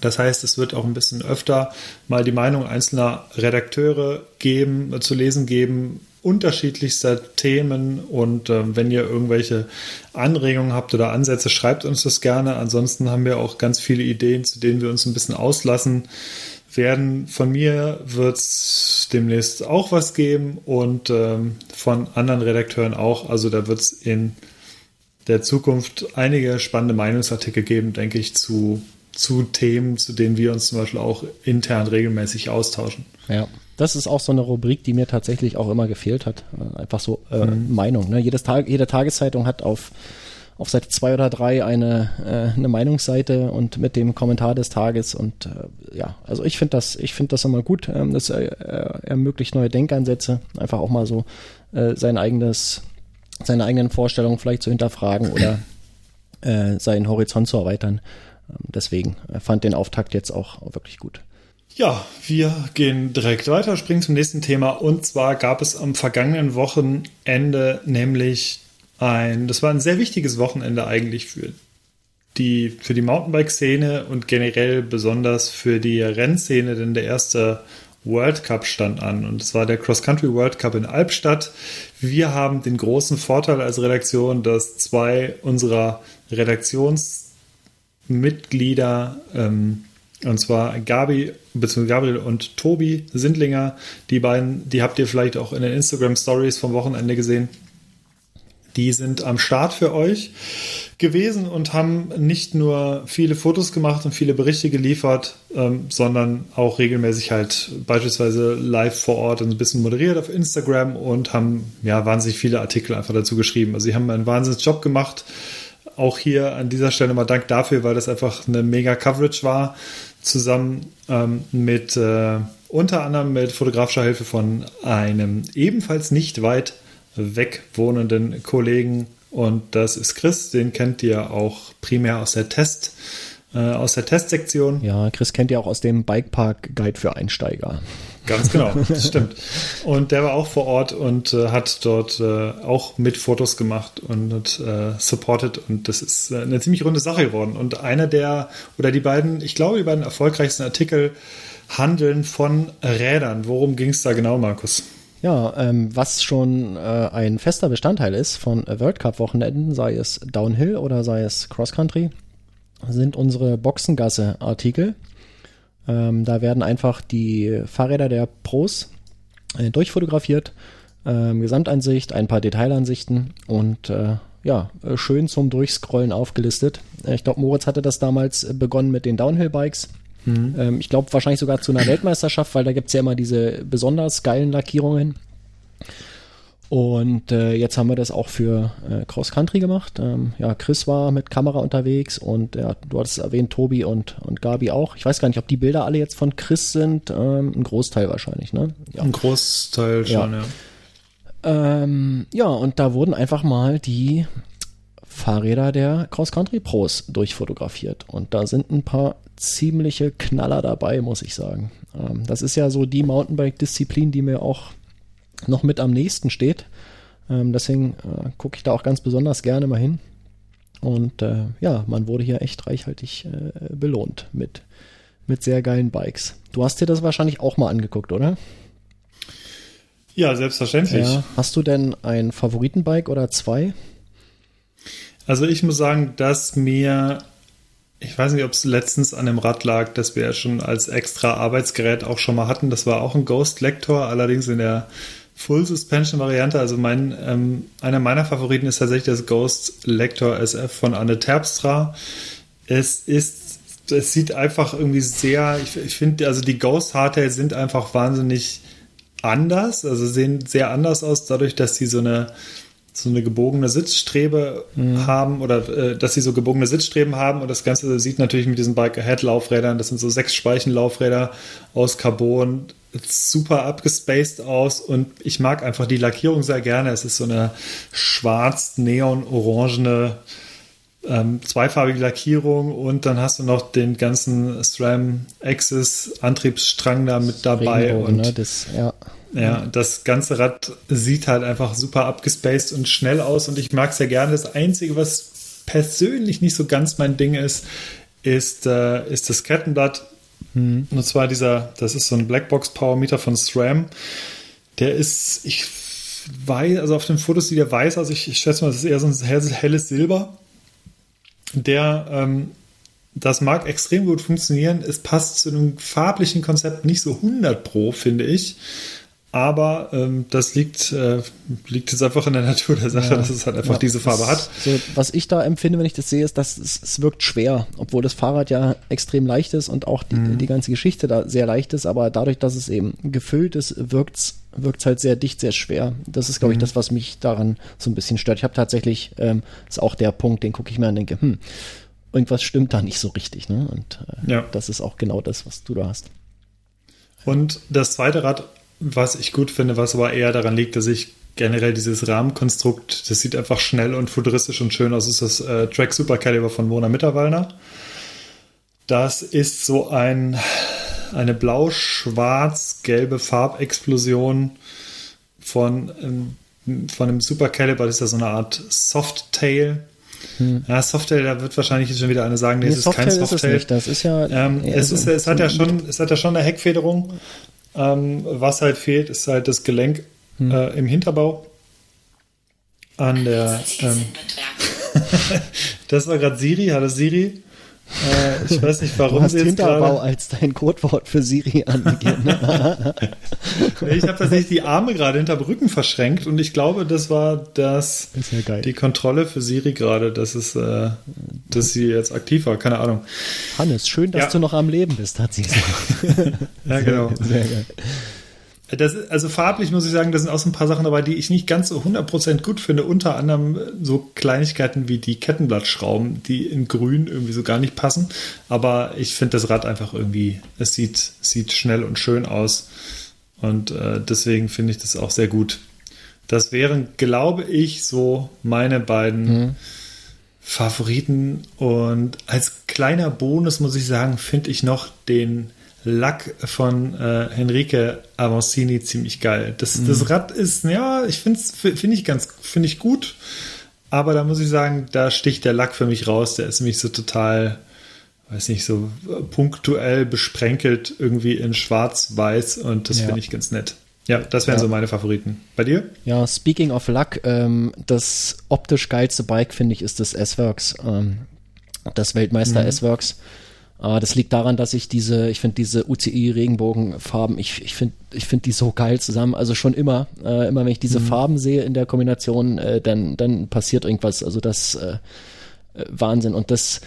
Das heißt, es wird auch ein bisschen öfter mal die Meinung einzelner Redakteure geben, zu lesen geben, unterschiedlichster Themen. Und äh, wenn ihr irgendwelche Anregungen habt oder Ansätze, schreibt uns das gerne. Ansonsten haben wir auch ganz viele Ideen, zu denen wir uns ein bisschen auslassen werden. Von mir wird es demnächst auch was geben und ähm, von anderen Redakteuren auch. Also da wird es in der Zukunft einige spannende Meinungsartikel geben, denke ich, zu zu Themen, zu denen wir uns zum Beispiel auch intern regelmäßig austauschen. Ja. Das ist auch so eine Rubrik, die mir tatsächlich auch immer gefehlt hat. Äh, einfach so äh, mhm. Meinung. Ne? Jedes Tag, jede Tageszeitung hat auf, auf Seite zwei oder drei eine, äh, eine Meinungsseite und mit dem Kommentar des Tages. Und äh, ja, also ich finde das, ich finde das immer gut. Ähm, das äh, ermöglicht neue Denkansätze, einfach auch mal so äh, sein eigenes, seine eigenen Vorstellungen vielleicht zu hinterfragen oder äh, seinen Horizont zu erweitern. Ähm, deswegen äh, fand den Auftakt jetzt auch, wirklich gut. Ja, wir gehen direkt weiter, springen zum nächsten Thema. Und zwar gab es am vergangenen Wochenende nämlich ein, das war ein sehr wichtiges Wochenende eigentlich für die, für die Mountainbike-Szene und generell besonders für die Rennszene, denn der erste World Cup stand an und es war der Cross Country World Cup in Albstadt. Wir haben den großen Vorteil als Redaktion, dass zwei unserer Redaktions Mitglieder, ähm, und zwar Gabi, bzw. Gabriel und Tobi Sindlinger. Die beiden, die habt ihr vielleicht auch in den Instagram Stories vom Wochenende gesehen. Die sind am Start für euch gewesen und haben nicht nur viele Fotos gemacht und viele Berichte geliefert, ähm, sondern auch regelmäßig halt beispielsweise live vor Ort und ein bisschen moderiert auf Instagram und haben ja wahnsinnig viele Artikel einfach dazu geschrieben. Also sie haben einen wahnsinns Job gemacht auch hier an dieser Stelle mal Dank dafür, weil das einfach eine mega Coverage war, zusammen ähm, mit äh, unter anderem mit fotografischer Hilfe von einem ebenfalls nicht weit weg wohnenden Kollegen und das ist Chris, den kennt ihr auch primär aus der Test, äh, aus der Testsektion. Ja, Chris kennt ihr auch aus dem Bikepark Guide für Einsteiger. Ganz genau, das stimmt. Und der war auch vor Ort und äh, hat dort äh, auch mit Fotos gemacht und äh, supported. Und das ist äh, eine ziemlich runde Sache geworden. Und einer der, oder die beiden, ich glaube, die beiden erfolgreichsten Artikel handeln von Rädern. Worum ging es da genau, Markus? Ja, ähm, was schon äh, ein fester Bestandteil ist von World Cup Wochenenden, sei es Downhill oder sei es Cross Country, sind unsere Boxengasse Artikel. Ähm, da werden einfach die Fahrräder der Pros äh, durchfotografiert. Ähm, Gesamtansicht, ein paar Detailansichten und äh, ja, äh, schön zum Durchscrollen aufgelistet. Äh, ich glaube, Moritz hatte das damals äh, begonnen mit den Downhill-Bikes. Mhm. Ähm, ich glaube wahrscheinlich sogar zu einer Weltmeisterschaft, weil da gibt's ja immer diese besonders geilen Lackierungen. Und äh, jetzt haben wir das auch für äh, Cross Country gemacht. Ähm, ja, Chris war mit Kamera unterwegs und ja, du hattest erwähnt, Tobi und, und Gabi auch. Ich weiß gar nicht, ob die Bilder alle jetzt von Chris sind. Ähm, ein Großteil wahrscheinlich, ne? Ja. Ein Großteil schon, ja. ja. Ähm, ja, und da wurden einfach mal die Fahrräder der Cross Country Pros durchfotografiert. Und da sind ein paar ziemliche Knaller dabei, muss ich sagen. Ähm, das ist ja so die Mountainbike-Disziplin, die mir auch noch mit am nächsten steht. Ähm, deswegen äh, gucke ich da auch ganz besonders gerne mal hin. Und äh, ja, man wurde hier echt reichhaltig äh, belohnt mit, mit sehr geilen Bikes. Du hast dir das wahrscheinlich auch mal angeguckt, oder? Ja, selbstverständlich. Ja. Hast du denn ein Favoritenbike oder zwei? Also ich muss sagen, dass mir, ich weiß nicht, ob es letztens an dem Rad lag, das wir ja schon als extra Arbeitsgerät auch schon mal hatten. Das war auch ein Ghost Lector, allerdings in der Full Suspension Variante. Also mein, ähm, einer meiner Favoriten ist tatsächlich das Ghost Lector SF von Anne Terpstra. Es ist, es sieht einfach irgendwie sehr, ich, ich finde, also die Ghost Hardtails sind einfach wahnsinnig anders, also sehen sehr anders aus, dadurch, dass sie so eine so eine gebogene Sitzstrebe mhm. haben oder äh, dass sie so gebogene Sitzstreben haben und das Ganze sieht natürlich mit diesen Bike Ahead Laufrädern, das sind so sechs Speichenlaufräder aus Carbon, super abgespaced aus und ich mag einfach die Lackierung sehr gerne. Es ist so eine schwarz neon orangene ähm, zweifarbige Lackierung und dann hast du noch den ganzen SRAM Axis Antriebsstrang da mit dabei und ne? das, ja. Ja, das ganze Rad sieht halt einfach super abgespaced und schnell aus und ich mag es sehr gerne. Das Einzige, was persönlich nicht so ganz mein Ding ist, ist, äh, ist das Kettenblatt. Mhm. Und zwar dieser, das ist so ein Blackbox Power Meter von SRAM. Der ist, ich weiß, also auf den Fotos sieht er weiß aus. Ich, ich schätze mal, das ist eher so ein helles Silber. Der, ähm, das mag extrem gut funktionieren. Es passt zu einem farblichen Konzept nicht so 100 pro, finde ich. Aber ähm, das liegt, äh, liegt jetzt einfach in der Natur der Sache, ja. dass es halt einfach ja, diese Farbe hat. So, was ich da empfinde, wenn ich das sehe, ist, dass es, es wirkt schwer, obwohl das Fahrrad ja extrem leicht ist und auch die, mhm. die ganze Geschichte da sehr leicht ist, aber dadurch, dass es eben gefüllt ist, wirkt es halt sehr dicht, sehr schwer. Das ist, glaube ich, mhm. das, was mich daran so ein bisschen stört. Ich habe tatsächlich, ähm, ist auch der Punkt, den gucke ich mir an und denke, hm, irgendwas stimmt da nicht so richtig. Ne? Und äh, ja. das ist auch genau das, was du da hast. Und das zweite Rad was ich gut finde, was aber eher daran liegt, dass ich generell dieses Rahmenkonstrukt, das sieht einfach schnell und futuristisch und schön aus, ist das äh, Track Super Caliber von Mona Mitterwallner. Das ist so ein, eine blau-schwarz-gelbe Farbexplosion von, ähm, von einem Super Caliber, das ist ja so eine Art Softtail. Hm. Ja, Softail, da wird wahrscheinlich schon wieder eine sagen, nee, nee es ist kein Softail. Ist es, das ist ja. Ähm, es, ist, es, hat ja schon, es hat ja schon eine Heckfederung. Ähm, was halt fehlt, ist halt das Gelenk hm. äh, im Hinterbau. An der. Ähm, das war gerade Siri. Hallo Siri. Äh, ich weiß nicht, warum du hast sie jetzt Hinterbau grade... als dein Codewort für Siri angegeben. ich habe tatsächlich die Arme gerade hinter Rücken verschränkt und ich glaube, das war das, das ja die Kontrolle für Siri gerade, dass es, äh, dass sie jetzt aktiv war. Keine Ahnung. Hannes, schön, dass ja. du noch am Leben bist, hat sie gesagt. ja, genau. Sehr, sehr geil. Das, also farblich muss ich sagen, da sind auch so ein paar Sachen dabei, die ich nicht ganz so 100% gut finde. Unter anderem so Kleinigkeiten wie die Kettenblattschrauben, die in grün irgendwie so gar nicht passen. Aber ich finde das Rad einfach irgendwie, es sieht, sieht schnell und schön aus. Und äh, deswegen finde ich das auch sehr gut. Das wären, glaube ich, so meine beiden mhm. Favoriten. Und als kleiner Bonus muss ich sagen, finde ich noch den Lack von äh, Henrique Avancini ziemlich geil. Das, mhm. das Rad ist, ja, ich finde finde ich ganz, finde ich gut. Aber da muss ich sagen, da sticht der Lack für mich raus. Der ist nämlich so total, weiß nicht, so punktuell besprenkelt irgendwie in schwarz-weiß und das ja. finde ich ganz nett. Ja, das wären ja. so meine Favoriten. Bei dir? Ja, speaking of Luck, ähm, das optisch geilste Bike, finde ich, ist das S-Works. Ähm, das Weltmeister mhm. S-Works. Aber das liegt daran, dass ich diese, ich finde diese UCI-Regenbogenfarben, ich, ich finde ich finde die so geil zusammen. Also schon immer, äh, immer wenn ich diese mhm. Farben sehe in der Kombination, äh, dann, dann passiert irgendwas. Also das äh, äh Wahnsinn. Und das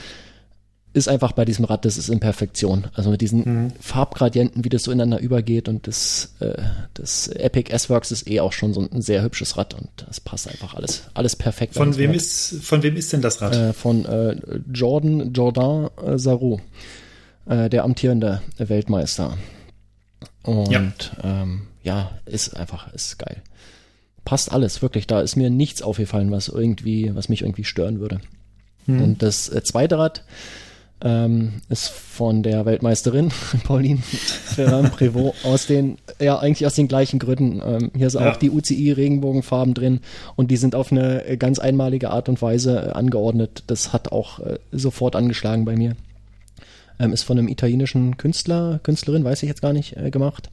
ist einfach bei diesem Rad, das ist in Perfektion. Also mit diesen mhm. Farbgradienten, wie das so ineinander übergeht und das, äh, das Epic S-Works ist eh auch schon so ein sehr hübsches Rad und das passt einfach alles, alles perfekt. Von wem ist, von wem ist denn das Rad? Äh, von äh, Jordan, Jordan äh, Sarou, äh, der amtierende Weltmeister. Und ja. Ähm, ja, ist einfach, ist geil. Passt alles, wirklich. Da ist mir nichts aufgefallen, was irgendwie, was mich irgendwie stören würde. Mhm. Und das äh, zweite Rad, ähm, ist von der Weltmeisterin Pauline Ferrand-Prévot aus den, ja, eigentlich aus den gleichen Gründen. Ähm, hier sind ja. auch die UCI-Regenbogenfarben drin und die sind auf eine ganz einmalige Art und Weise äh, angeordnet. Das hat auch äh, sofort angeschlagen bei mir. Ähm, ist von einem italienischen Künstler, Künstlerin, weiß ich jetzt gar nicht, äh, gemacht.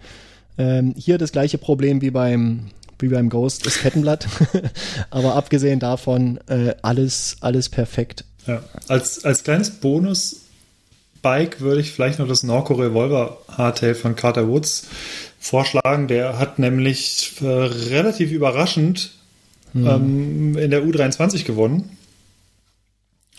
Ähm, hier das gleiche Problem wie beim wie beim Ghost, das Kettenblatt. Aber abgesehen davon, äh, alles, alles perfekt. Ja, als, als kleines Bonus-Bike würde ich vielleicht noch das Norco Revolver Hardtail von Carter Woods vorschlagen. Der hat nämlich äh, relativ überraschend hm. ähm, in der U23 gewonnen.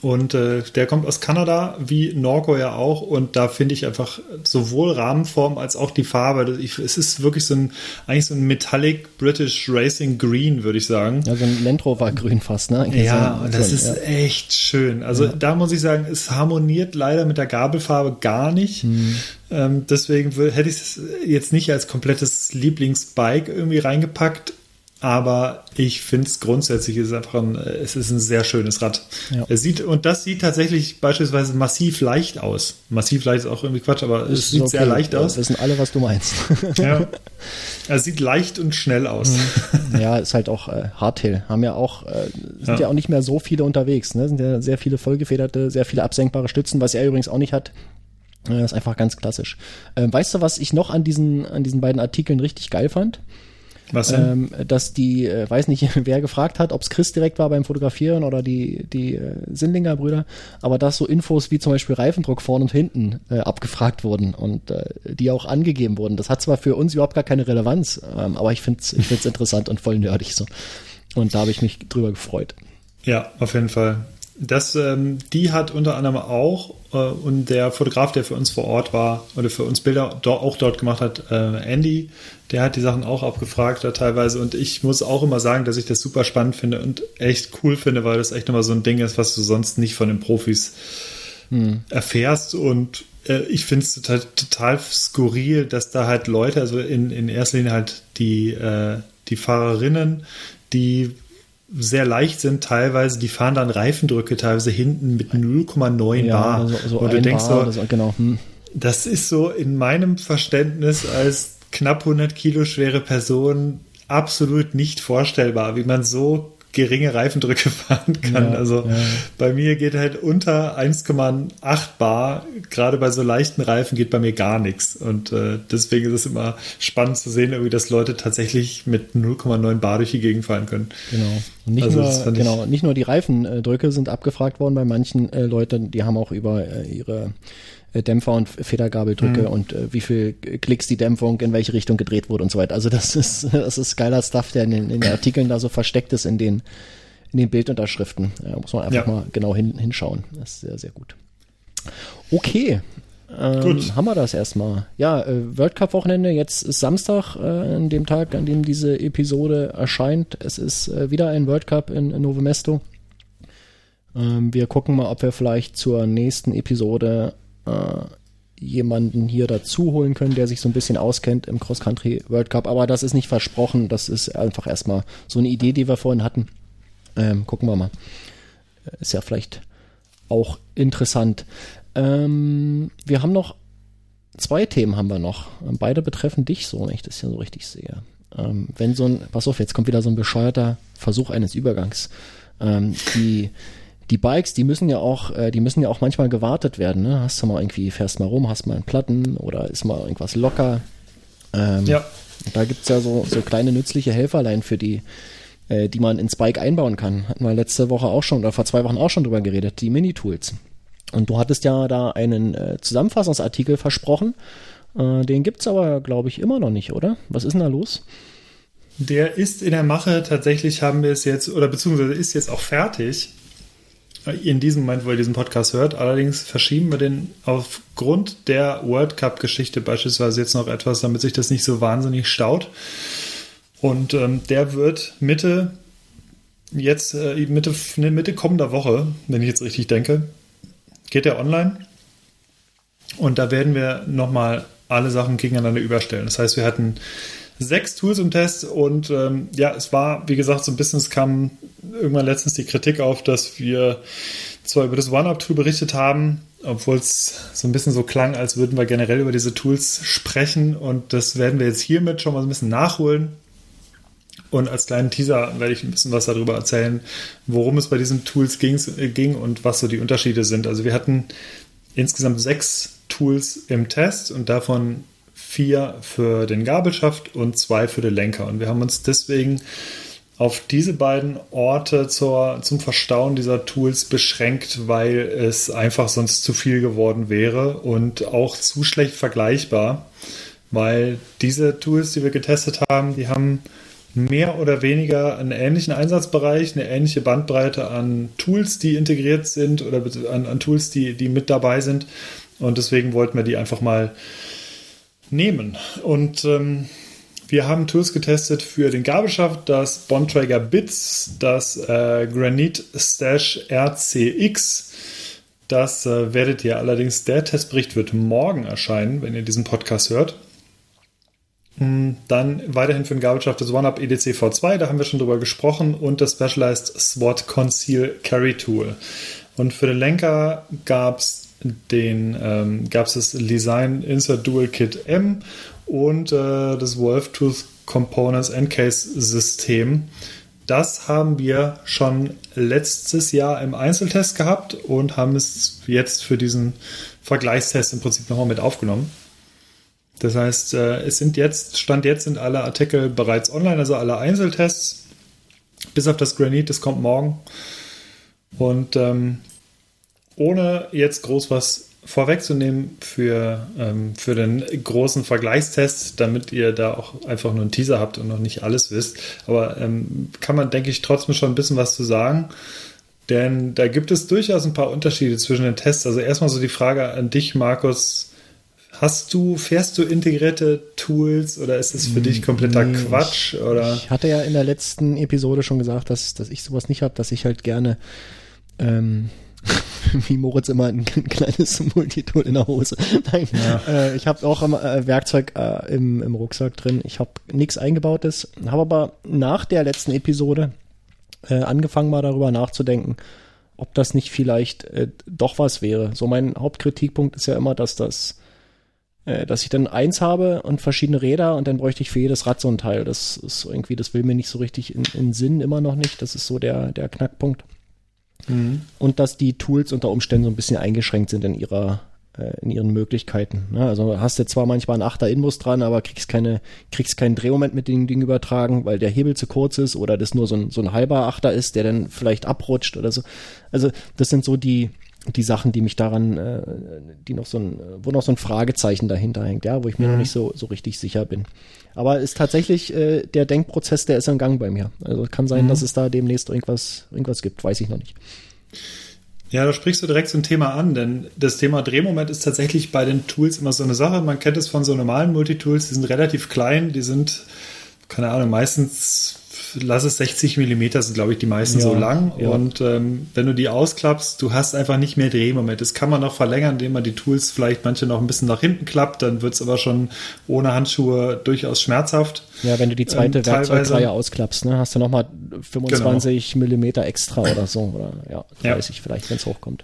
Und äh, der kommt aus Kanada, wie Norco ja auch. Und da finde ich einfach sowohl Rahmenform als auch die Farbe. Ich, es ist wirklich so ein, eigentlich so ein Metallic British Racing Green, würde ich sagen. Ja, so ein Land Rover Grün fast, ne? Eigentlich ja, so und das ist ja. echt schön. Also ja. da muss ich sagen, es harmoniert leider mit der Gabelfarbe gar nicht. Hm. Ähm, deswegen hätte ich es jetzt nicht als komplettes Lieblingsbike irgendwie reingepackt aber ich finde es grundsätzlich ist einfach ein, es ist ein sehr schönes Rad. Ja. Es sieht, und das sieht tatsächlich beispielsweise massiv leicht aus. Massiv leicht ist auch irgendwie Quatsch, aber es sieht okay. sehr leicht aus. Wir wissen alle, was du meinst. ja. Es sieht leicht und schnell aus. Mhm. Ja, ist halt auch äh, Hardtail. Haben ja auch, äh, sind ja. ja. auch nicht mehr so viele unterwegs. Ne? Sind ja sehr viele vollgefederte, sehr viele absenkbare Stützen, was er übrigens auch nicht hat. Das ist einfach ganz klassisch. Ähm, weißt du, was ich noch an diesen, an diesen beiden Artikeln richtig geil fand? Was denn? Ähm, dass die, äh, weiß nicht, wer gefragt hat, ob es Chris direkt war beim Fotografieren oder die, die äh, Sindlinger Brüder, aber dass so Infos wie zum Beispiel Reifendruck vorne und hinten äh, abgefragt wurden und äh, die auch angegeben wurden. Das hat zwar für uns überhaupt gar keine Relevanz, ähm, aber ich finde es ich find's interessant und voll nerdig so. Und da habe ich mich drüber gefreut. Ja, auf jeden Fall. Das, ähm, die hat unter anderem auch äh, und der Fotograf, der für uns vor Ort war oder für uns Bilder do auch dort gemacht hat, äh, Andy, der hat die Sachen auch abgefragt da teilweise und ich muss auch immer sagen, dass ich das super spannend finde und echt cool finde, weil das echt nochmal so ein Ding ist, was du sonst nicht von den Profis hm. erfährst und äh, ich finde es total, total, skurril, dass da halt Leute, also in, in erster Linie halt die, äh, die Fahrerinnen, die sehr leicht sind teilweise, die fahren dann Reifendrücke teilweise hinten mit 0,9 ja, Bar. So, so und du denkst Bar so, genau. hm. das ist so in meinem Verständnis als knapp 100 Kilo schwere Person absolut nicht vorstellbar, wie man so geringe Reifendrücke fahren kann. Ja, also ja. bei mir geht halt unter 1,8 Bar, gerade bei so leichten Reifen geht bei mir gar nichts. Und äh, deswegen ist es immer spannend zu sehen, irgendwie, dass Leute tatsächlich mit 0,9 Bar durch die Gegend fahren können. Genau. Und nicht, also, nur, genau, nicht nur die Reifendrücke sind abgefragt worden bei manchen äh, Leuten, die haben auch über äh, ihre Dämpfer und Federgabeldrücke mhm. und äh, wie viel Klicks die Dämpfung in welche Richtung gedreht wurde und so weiter. Also das ist, das ist geiler Stuff, der in den, in den Artikeln da so versteckt ist in den, in den Bildunterschriften. Da muss man einfach ja. mal genau hin, hinschauen. Das ist sehr, sehr gut. Okay. Ähm, gut. Haben wir das erstmal. Ja, äh, World Cup Wochenende. Jetzt ist Samstag, äh, an dem Tag, an dem diese Episode erscheint. Es ist äh, wieder ein World Cup in, in Novo Mesto. Ähm, wir gucken mal, ob wir vielleicht zur nächsten Episode äh, jemanden hier dazu holen können, der sich so ein bisschen auskennt im Cross-Country World Cup. Aber das ist nicht versprochen. Das ist einfach erstmal so eine Idee, die wir vorhin hatten. Ähm, gucken wir mal. Ist ja vielleicht auch interessant. Ähm, wir haben noch zwei Themen haben wir noch. Beide betreffen dich so, wenn ich das ja so richtig sehe. Ähm, wenn so ein, pass auf, jetzt kommt wieder so ein bescheuerter Versuch eines Übergangs. Ähm, die die Bikes, die müssen ja auch, äh, die müssen ja auch manchmal gewartet werden. Ne? Hast du mal irgendwie, fährst mal rum, hast mal einen Platten oder ist mal irgendwas locker. Ähm, ja. Da gibt's ja so, so kleine nützliche Helferlein für die, äh, die man ins Bike einbauen kann. Hatten wir letzte Woche auch schon oder vor zwei Wochen auch schon drüber geredet, die Mini-Tools. Und du hattest ja da einen äh, Zusammenfassungsartikel versprochen. Äh, den gibt's aber, glaube ich, immer noch nicht, oder? Was ist denn da los? Der ist in der Mache. Tatsächlich haben wir es jetzt, oder beziehungsweise ist jetzt auch fertig. In diesem Moment, wo ihr diesen Podcast hört. Allerdings verschieben wir den aufgrund der World Cup-Geschichte beispielsweise jetzt noch etwas, damit sich das nicht so wahnsinnig staut. Und ähm, der wird Mitte, jetzt, äh, Mitte, Mitte kommender Woche, wenn ich jetzt richtig denke, geht der online. Und da werden wir nochmal alle Sachen gegeneinander überstellen. Das heißt, wir hatten sechs Tools im Test und ähm, ja, es war, wie gesagt, so ein bisschen, es kam irgendwann letztens die Kritik auf, dass wir zwar über das One-Up-Tool berichtet haben, obwohl es so ein bisschen so klang, als würden wir generell über diese Tools sprechen und das werden wir jetzt hiermit schon mal so ein bisschen nachholen. Und als kleinen Teaser werde ich ein bisschen was darüber erzählen, worum es bei diesen Tools ging, ging und was so die Unterschiede sind. Also wir hatten insgesamt sechs Tools im Test und davon vier für den Gabelschaft und zwei für den Lenker. Und wir haben uns deswegen auf diese beiden Orte zur, zum Verstauen dieser Tools beschränkt, weil es einfach sonst zu viel geworden wäre und auch zu schlecht vergleichbar, weil diese Tools, die wir getestet haben, die haben mehr oder weniger einen ähnlichen Einsatzbereich, eine ähnliche Bandbreite an Tools, die integriert sind oder an, an Tools, die, die mit dabei sind. Und deswegen wollten wir die einfach mal nehmen. Und ähm, wir haben Tools getestet für den Gabelschaft, das Bontrager Bits, das äh, Granite Stash RCX. Das äh, werdet ihr allerdings, der Testbericht wird morgen erscheinen, wenn ihr diesen Podcast hört. Hm, dann weiterhin für den Gabelschaft das OneUp EDC V2, da haben wir schon drüber gesprochen, und das Specialized SWAT Conceal Carry Tool. Und für den Lenker gab es den ähm, gab es das Design Insert Dual Kit M und äh, das Wolf Tooth Components Encase System. Das haben wir schon letztes Jahr im Einzeltest gehabt und haben es jetzt für diesen Vergleichstest im Prinzip nochmal mit aufgenommen. Das heißt, äh, es sind jetzt, Stand jetzt sind alle Artikel bereits online, also alle Einzeltests, bis auf das Granite, das kommt morgen. Und ähm, ohne jetzt groß was vorwegzunehmen für, ähm, für den großen Vergleichstest, damit ihr da auch einfach nur einen Teaser habt und noch nicht alles wisst. Aber ähm, kann man, denke ich, trotzdem schon ein bisschen was zu sagen. Denn da gibt es durchaus ein paar Unterschiede zwischen den Tests. Also erstmal so die Frage an dich, Markus. Hast du, fährst du integrierte Tools oder ist es für dich kompletter nee, Quatsch? Oder? Ich hatte ja in der letzten Episode schon gesagt, dass, dass ich sowas nicht habe, dass ich halt gerne ähm, wie Moritz immer ein, kleines Multitool in der Hose. Nein, ja. äh, ich habe auch äh, Werkzeug äh, im, im Rucksack drin. Ich habe nichts eingebautes, habe aber nach der letzten Episode äh, angefangen mal darüber nachzudenken, ob das nicht vielleicht äh, doch was wäre. So mein Hauptkritikpunkt ist ja immer, dass das äh, dass ich dann eins habe und verschiedene Räder und dann bräuchte ich für jedes Rad so ein Teil. Das ist irgendwie, das will mir nicht so richtig in, in Sinn immer noch nicht. Das ist so der, der Knackpunkt. Mhm. Und dass die Tools unter Umständen so ein bisschen eingeschränkt sind in ihrer äh, in ihren Möglichkeiten. Ne? Also hast du zwar manchmal einen Achter Inbus dran, aber kriegst keine, kriegst keinen Drehmoment mit dem Ding übertragen, weil der Hebel zu kurz ist oder das nur so ein, so ein halber Achter ist, der dann vielleicht abrutscht oder so. Also das sind so die, die Sachen, die mich daran, äh, die noch so ein, wo noch so ein Fragezeichen dahinter hängt, ja, wo ich mir mhm. noch nicht so, so richtig sicher bin. Aber ist tatsächlich äh, der Denkprozess, der ist im Gang bei mir. Also kann sein, mhm. dass es da demnächst irgendwas, irgendwas gibt, weiß ich noch nicht. Ja, da sprichst du direkt so ein Thema an, denn das Thema Drehmoment ist tatsächlich bei den Tools immer so eine Sache. Man kennt es von so normalen Multitools, die sind relativ klein, die sind, keine Ahnung, meistens lass es 60 Millimeter sind, glaube ich, die meisten ja, so lang. Ja. Und ähm, wenn du die ausklappst, du hast einfach nicht mehr Drehmoment. Das kann man noch verlängern, indem man die Tools vielleicht manche noch ein bisschen nach hinten klappt. Dann wird es aber schon ohne Handschuhe durchaus schmerzhaft. Ja, wenn du die zweite ähm, Werkzeugreihe ausklappst, ne, hast du nochmal 25 genau. Millimeter extra oder so. Oder ja, 30 ja. vielleicht, wenn es hochkommt.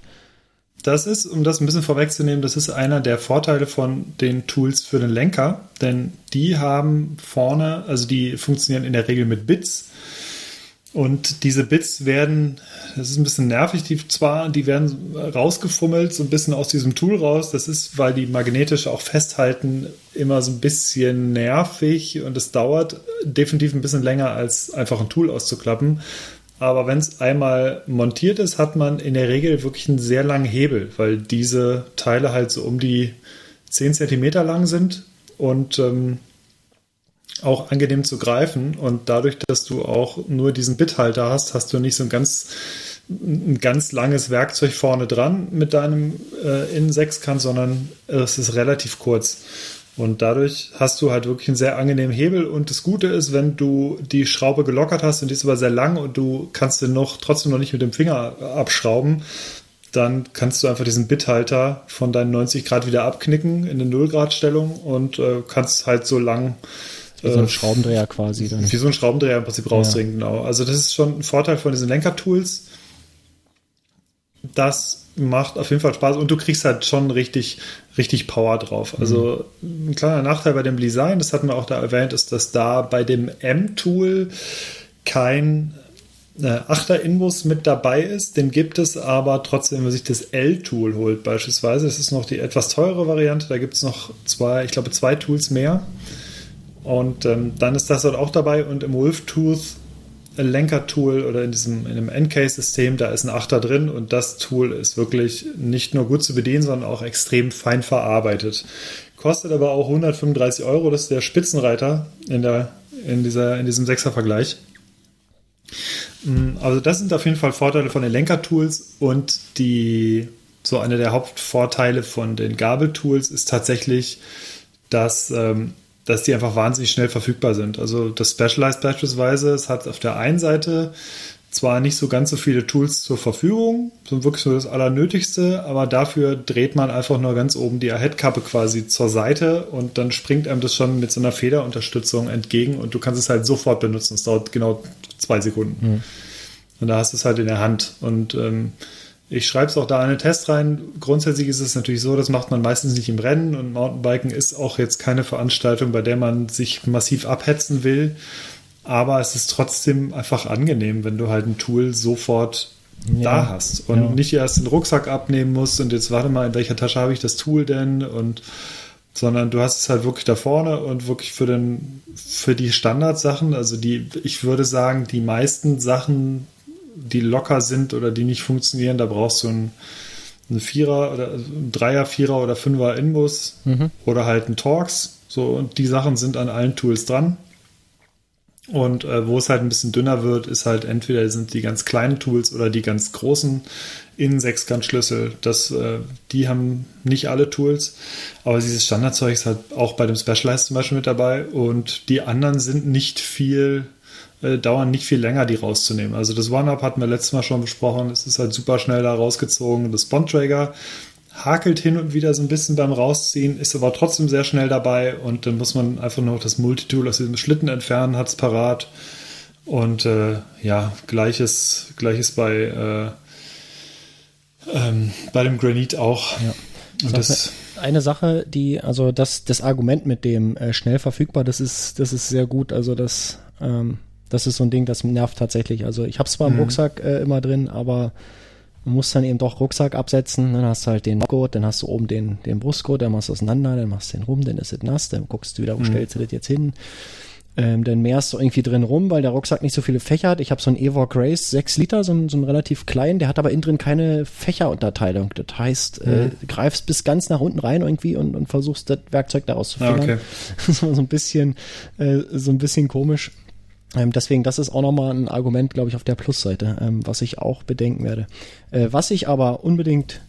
Das ist, um das ein bisschen vorwegzunehmen, das ist einer der Vorteile von den Tools für den Lenker, denn die haben vorne, also die funktionieren in der Regel mit Bits. Und diese Bits werden, das ist ein bisschen nervig, die zwar, die werden rausgefummelt, so ein bisschen aus diesem Tool raus. Das ist, weil die magnetisch auch festhalten, immer so ein bisschen nervig und es dauert definitiv ein bisschen länger, als einfach ein Tool auszuklappen. Aber wenn es einmal montiert ist, hat man in der Regel wirklich einen sehr langen Hebel, weil diese Teile halt so um die 10 cm lang sind und ähm, auch angenehm zu greifen. Und dadurch, dass du auch nur diesen Bithalter hast, hast du nicht so ein ganz, ein ganz langes Werkzeug vorne dran mit deinem äh, Innensechskant, sondern es ist relativ kurz. Und dadurch hast du halt wirklich einen sehr angenehmen Hebel. Und das Gute ist, wenn du die Schraube gelockert hast und die ist aber sehr lang und du kannst den noch trotzdem noch nicht mit dem Finger abschrauben, dann kannst du einfach diesen Bithalter von deinen 90 Grad wieder abknicken in eine 0 Grad Stellung und äh, kannst halt so lang wie so ein äh, Schraubendreher quasi dann. Wie so ein Schraubendreher im Prinzip rausdrehen, ja. genau. Also das ist schon ein Vorteil von diesen Lenkertools. Das macht auf jeden Fall Spaß und du kriegst halt schon richtig, richtig Power drauf. Also mhm. ein kleiner Nachteil bei dem Design, das hatten wir auch da erwähnt, ist, dass da bei dem M-Tool kein äh, Achter-Inbus mit dabei ist. Den gibt es aber trotzdem, wenn man sich das L-Tool holt beispielsweise. Das ist noch die etwas teure Variante. Da gibt es noch zwei, ich glaube, zwei Tools mehr. Und ähm, dann ist das dort auch dabei und im Wolftooth Lenker-Tool oder in diesem in einem Encase-System, da ist ein Achter drin und das Tool ist wirklich nicht nur gut zu bedienen, sondern auch extrem fein verarbeitet. Kostet aber auch 135 Euro, das ist der Spitzenreiter in, der, in, dieser, in diesem Sechser-Vergleich. Mm, also das sind auf jeden Fall Vorteile von den Lenker-Tools und die so einer der Hauptvorteile von den Gabeltools ist tatsächlich, dass ähm, dass die einfach wahnsinnig schnell verfügbar sind. Also das Specialized beispielsweise, es hat auf der einen Seite zwar nicht so ganz so viele Tools zur Verfügung, sind wirklich nur das Allernötigste, aber dafür dreht man einfach nur ganz oben die Ahead-Kappe quasi zur Seite und dann springt einem das schon mit so einer Federunterstützung entgegen und du kannst es halt sofort benutzen. Es dauert genau zwei Sekunden. Mhm. Und da hast du es halt in der Hand. Und ähm, ich schreibe es auch da in den Test rein. Grundsätzlich ist es natürlich so, das macht man meistens nicht im Rennen und Mountainbiken ist auch jetzt keine Veranstaltung, bei der man sich massiv abhetzen will. Aber es ist trotzdem einfach angenehm, wenn du halt ein Tool sofort ja. da hast und ja. nicht erst den Rucksack abnehmen musst und jetzt warte mal, in welcher Tasche habe ich das Tool denn und sondern du hast es halt wirklich da vorne und wirklich für den für die Standardsachen, also die ich würde sagen, die meisten Sachen die locker sind oder die nicht funktionieren, da brauchst du einen, einen Vierer oder einen Dreier, Vierer oder Fünfer Inbus mhm. oder halt einen Torx. So, und die Sachen sind an allen Tools dran. Und äh, wo es halt ein bisschen dünner wird, ist halt entweder sind die ganz kleinen Tools oder die ganz großen Innen-Sechskant-Schlüssel. Das, äh, die haben nicht alle Tools, aber dieses Standardzeug ist halt auch bei dem Specialized zum Beispiel mit dabei. Und die anderen sind nicht viel äh, dauern nicht viel länger, die rauszunehmen. Also das One-Up hatten wir letztes Mal schon besprochen. Es ist halt super schnell da rausgezogen. Das Bond-Trigger hakelt hin und wieder so ein bisschen beim Rausziehen, ist aber trotzdem sehr schnell dabei und dann muss man einfach nur das Multitool aus diesem Schlitten entfernen, hat es parat. Und äh, ja, gleiches, gleiches bei, äh, ähm, bei dem Granite auch. Ja. Und das, eine Sache, die, also das, das Argument mit dem äh, schnell verfügbar, das ist, das ist sehr gut. Also das ähm, das ist so ein Ding, das nervt tatsächlich. Also ich habe es zwar mhm. im Rucksack äh, immer drin, aber man muss dann eben doch Rucksack absetzen. Dann hast du halt den Gurt, dann hast du oben den, den Brustgurt, dann machst du auseinander, dann machst du den rum, dann ist es nass, dann guckst du wieder, wo mhm. stellst du das jetzt hin. Ähm, dann mehrst du irgendwie drin rum, weil der Rucksack nicht so viele Fächer hat. Ich habe so einen Evoque Race, 6 Liter, so einen, so einen relativ kleinen, der hat aber innen drin keine Fächerunterteilung. Das heißt, äh, mhm. äh, greifst bis ganz nach unten rein irgendwie und, und versuchst das Werkzeug daraus zu finden. Ah, okay. so, so ein bisschen, äh, so ein bisschen komisch. Ähm, deswegen, das ist auch nochmal ein Argument, glaube ich, auf der Plusseite, ähm, was ich auch bedenken werde. Äh, was ich aber unbedingt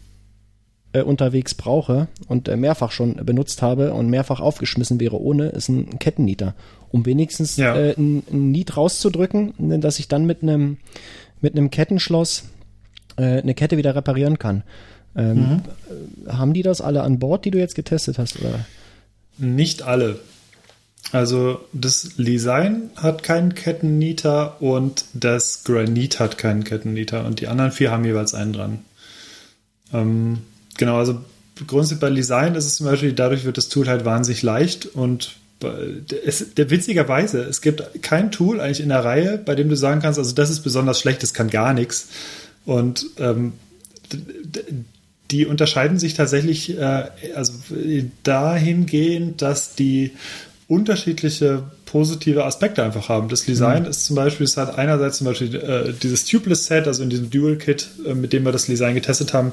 äh, unterwegs brauche und äh, mehrfach schon benutzt habe und mehrfach aufgeschmissen wäre ohne, ist ein Kettennieter. Um wenigstens ja. äh, ein, ein Niet rauszudrücken, ne, dass ich dann mit einem mit einem Kettenschloss äh, eine Kette wieder reparieren kann. Ähm, mhm. Äh, haben die das alle an Bord, die du jetzt getestet hast? Oder? Nicht alle. Also das Design hat keinen Kettennieter und das Granit hat keinen Kettennieter und die anderen vier haben jeweils einen dran. Ähm, genau, also grundsätzlich bei Design ist es zum Beispiel, dadurch wird das Tool halt wahnsinnig leicht und es, der witzigerweise, es gibt kein Tool eigentlich in der Reihe, bei dem du sagen kannst, also das ist besonders schlecht, das kann gar nichts. Und ähm, die unterscheiden sich tatsächlich äh, also dahingehend, dass die unterschiedliche positive Aspekte einfach haben. Das Design ist zum Beispiel, es hat einerseits zum Beispiel äh, dieses Tubeless Set, also in diesem Dual Kit, äh, mit dem wir das Design getestet haben,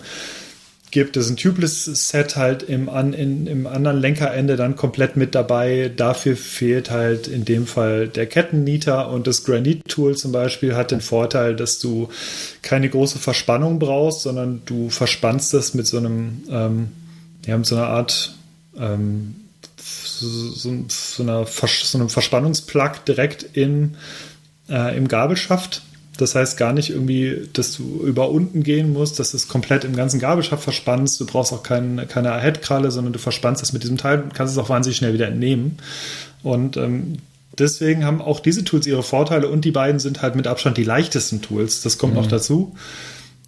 gibt es ein Tubeless-Set halt im, an, in, im anderen Lenkerende dann komplett mit dabei. Dafür fehlt halt in dem Fall der Kettennieter und das Granite-Tool zum Beispiel hat den Vorteil, dass du keine große Verspannung brauchst, sondern du verspannst das mit so einem, ähm, ja, mit so einer Art ähm, so, so, einer, so einem Verspannungsplug direkt im, äh, im Gabelschaft das heißt gar nicht irgendwie, dass du über unten gehen musst, dass du es komplett im ganzen Gabelschaft verspannst. Du brauchst auch kein, keine Headkralle, sondern du verspannst es mit diesem Teil und kannst es auch wahnsinnig schnell wieder entnehmen. Und ähm, deswegen haben auch diese Tools ihre Vorteile und die beiden sind halt mit Abstand die leichtesten Tools. Das kommt mhm. noch dazu.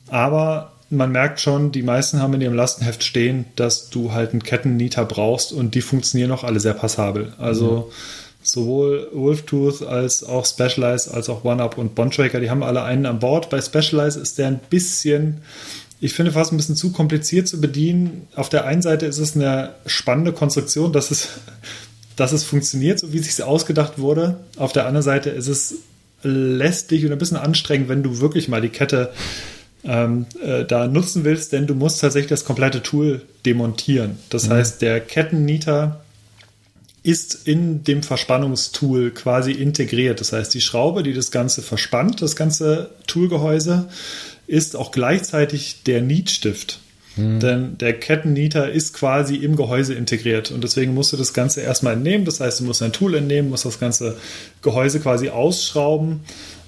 Aber man merkt schon, die meisten haben in ihrem Lastenheft stehen, dass du halt einen Kettennieter brauchst und die funktionieren auch alle sehr passabel. Also mhm sowohl Wolftooth als auch Specialized, als auch OneUp und Bondtraker, die haben alle einen an Bord. Bei Specialized ist der ein bisschen, ich finde fast ein bisschen zu kompliziert zu bedienen. Auf der einen Seite ist es eine spannende Konstruktion, dass es, dass es funktioniert, so wie es sich ausgedacht wurde. Auf der anderen Seite ist es lästig und ein bisschen anstrengend, wenn du wirklich mal die Kette ähm, äh, da nutzen willst, denn du musst tatsächlich das komplette Tool demontieren. Das mhm. heißt, der Kettennieter ist in dem Verspannungstool quasi integriert. Das heißt, die Schraube, die das Ganze verspannt, das ganze Toolgehäuse, ist auch gleichzeitig der Nietstift. Mhm. Denn der Kettennieter ist quasi im Gehäuse integriert und deswegen musst du das Ganze erstmal entnehmen. Das heißt, du musst ein Tool entnehmen, musst das ganze Gehäuse quasi ausschrauben.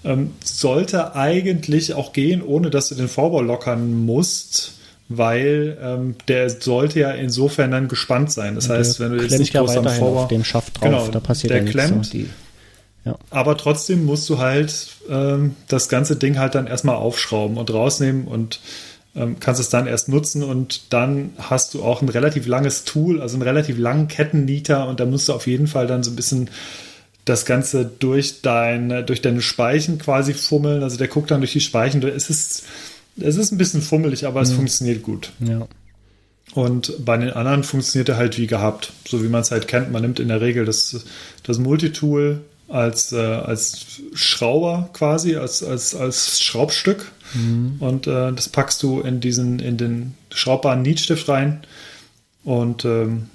Ähm, sollte eigentlich auch gehen, ohne dass du den Vorbau lockern musst weil ähm, der sollte ja insofern dann gespannt sein. Das heißt, wenn du jetzt nicht ja groß am Vorbau... auf dem Schaft drauf, genau, da passiert der ja klemmt, so. Die, ja. Aber trotzdem musst du halt ähm, das ganze Ding halt dann erstmal aufschrauben und rausnehmen und ähm, kannst es dann erst nutzen und dann hast du auch ein relativ langes Tool, also einen relativ langen Kettennieter und da musst du auf jeden Fall dann so ein bisschen das Ganze durch, dein, durch deine Speichen quasi fummeln. Also der guckt dann durch die Speichen. Es ist es ist ein bisschen fummelig, aber es mhm. funktioniert gut. Ja. Und bei den anderen funktioniert er halt wie gehabt, so wie man es halt kennt. Man nimmt in der Regel das, das Multitool als, äh, als Schrauber quasi, als, als, als Schraubstück. Mhm. Und äh, das packst du in diesen, in den schraubbaren Nietstift rein. Und ähm,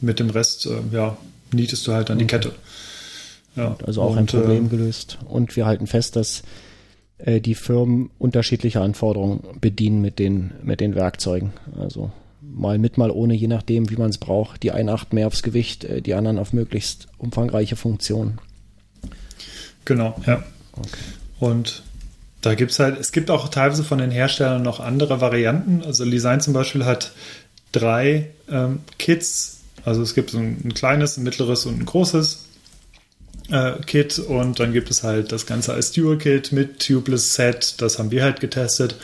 mit dem Rest, äh, ja, nietest du halt dann okay. die Kette. Ja. Also auch und, ein Problem äh, gelöst. Und wir halten fest, dass äh, die Firmen unterschiedliche Anforderungen bedienen mit den, mit den Werkzeugen. Also mal mit, mal ohne, je nachdem, wie man es braucht. Die einen achten mehr aufs Gewicht, äh, die anderen auf möglichst umfangreiche Funktionen. Genau, ja. Okay. Und da gibt es halt, es gibt auch teilweise von den Herstellern noch andere Varianten. Also Design zum Beispiel hat drei ähm, Kits. Also es gibt so ein, ein kleines, ein mittleres und ein großes äh, Kit und dann gibt es halt das Ganze als Dual-Kit mit Tubeless Set, das haben wir halt getestet.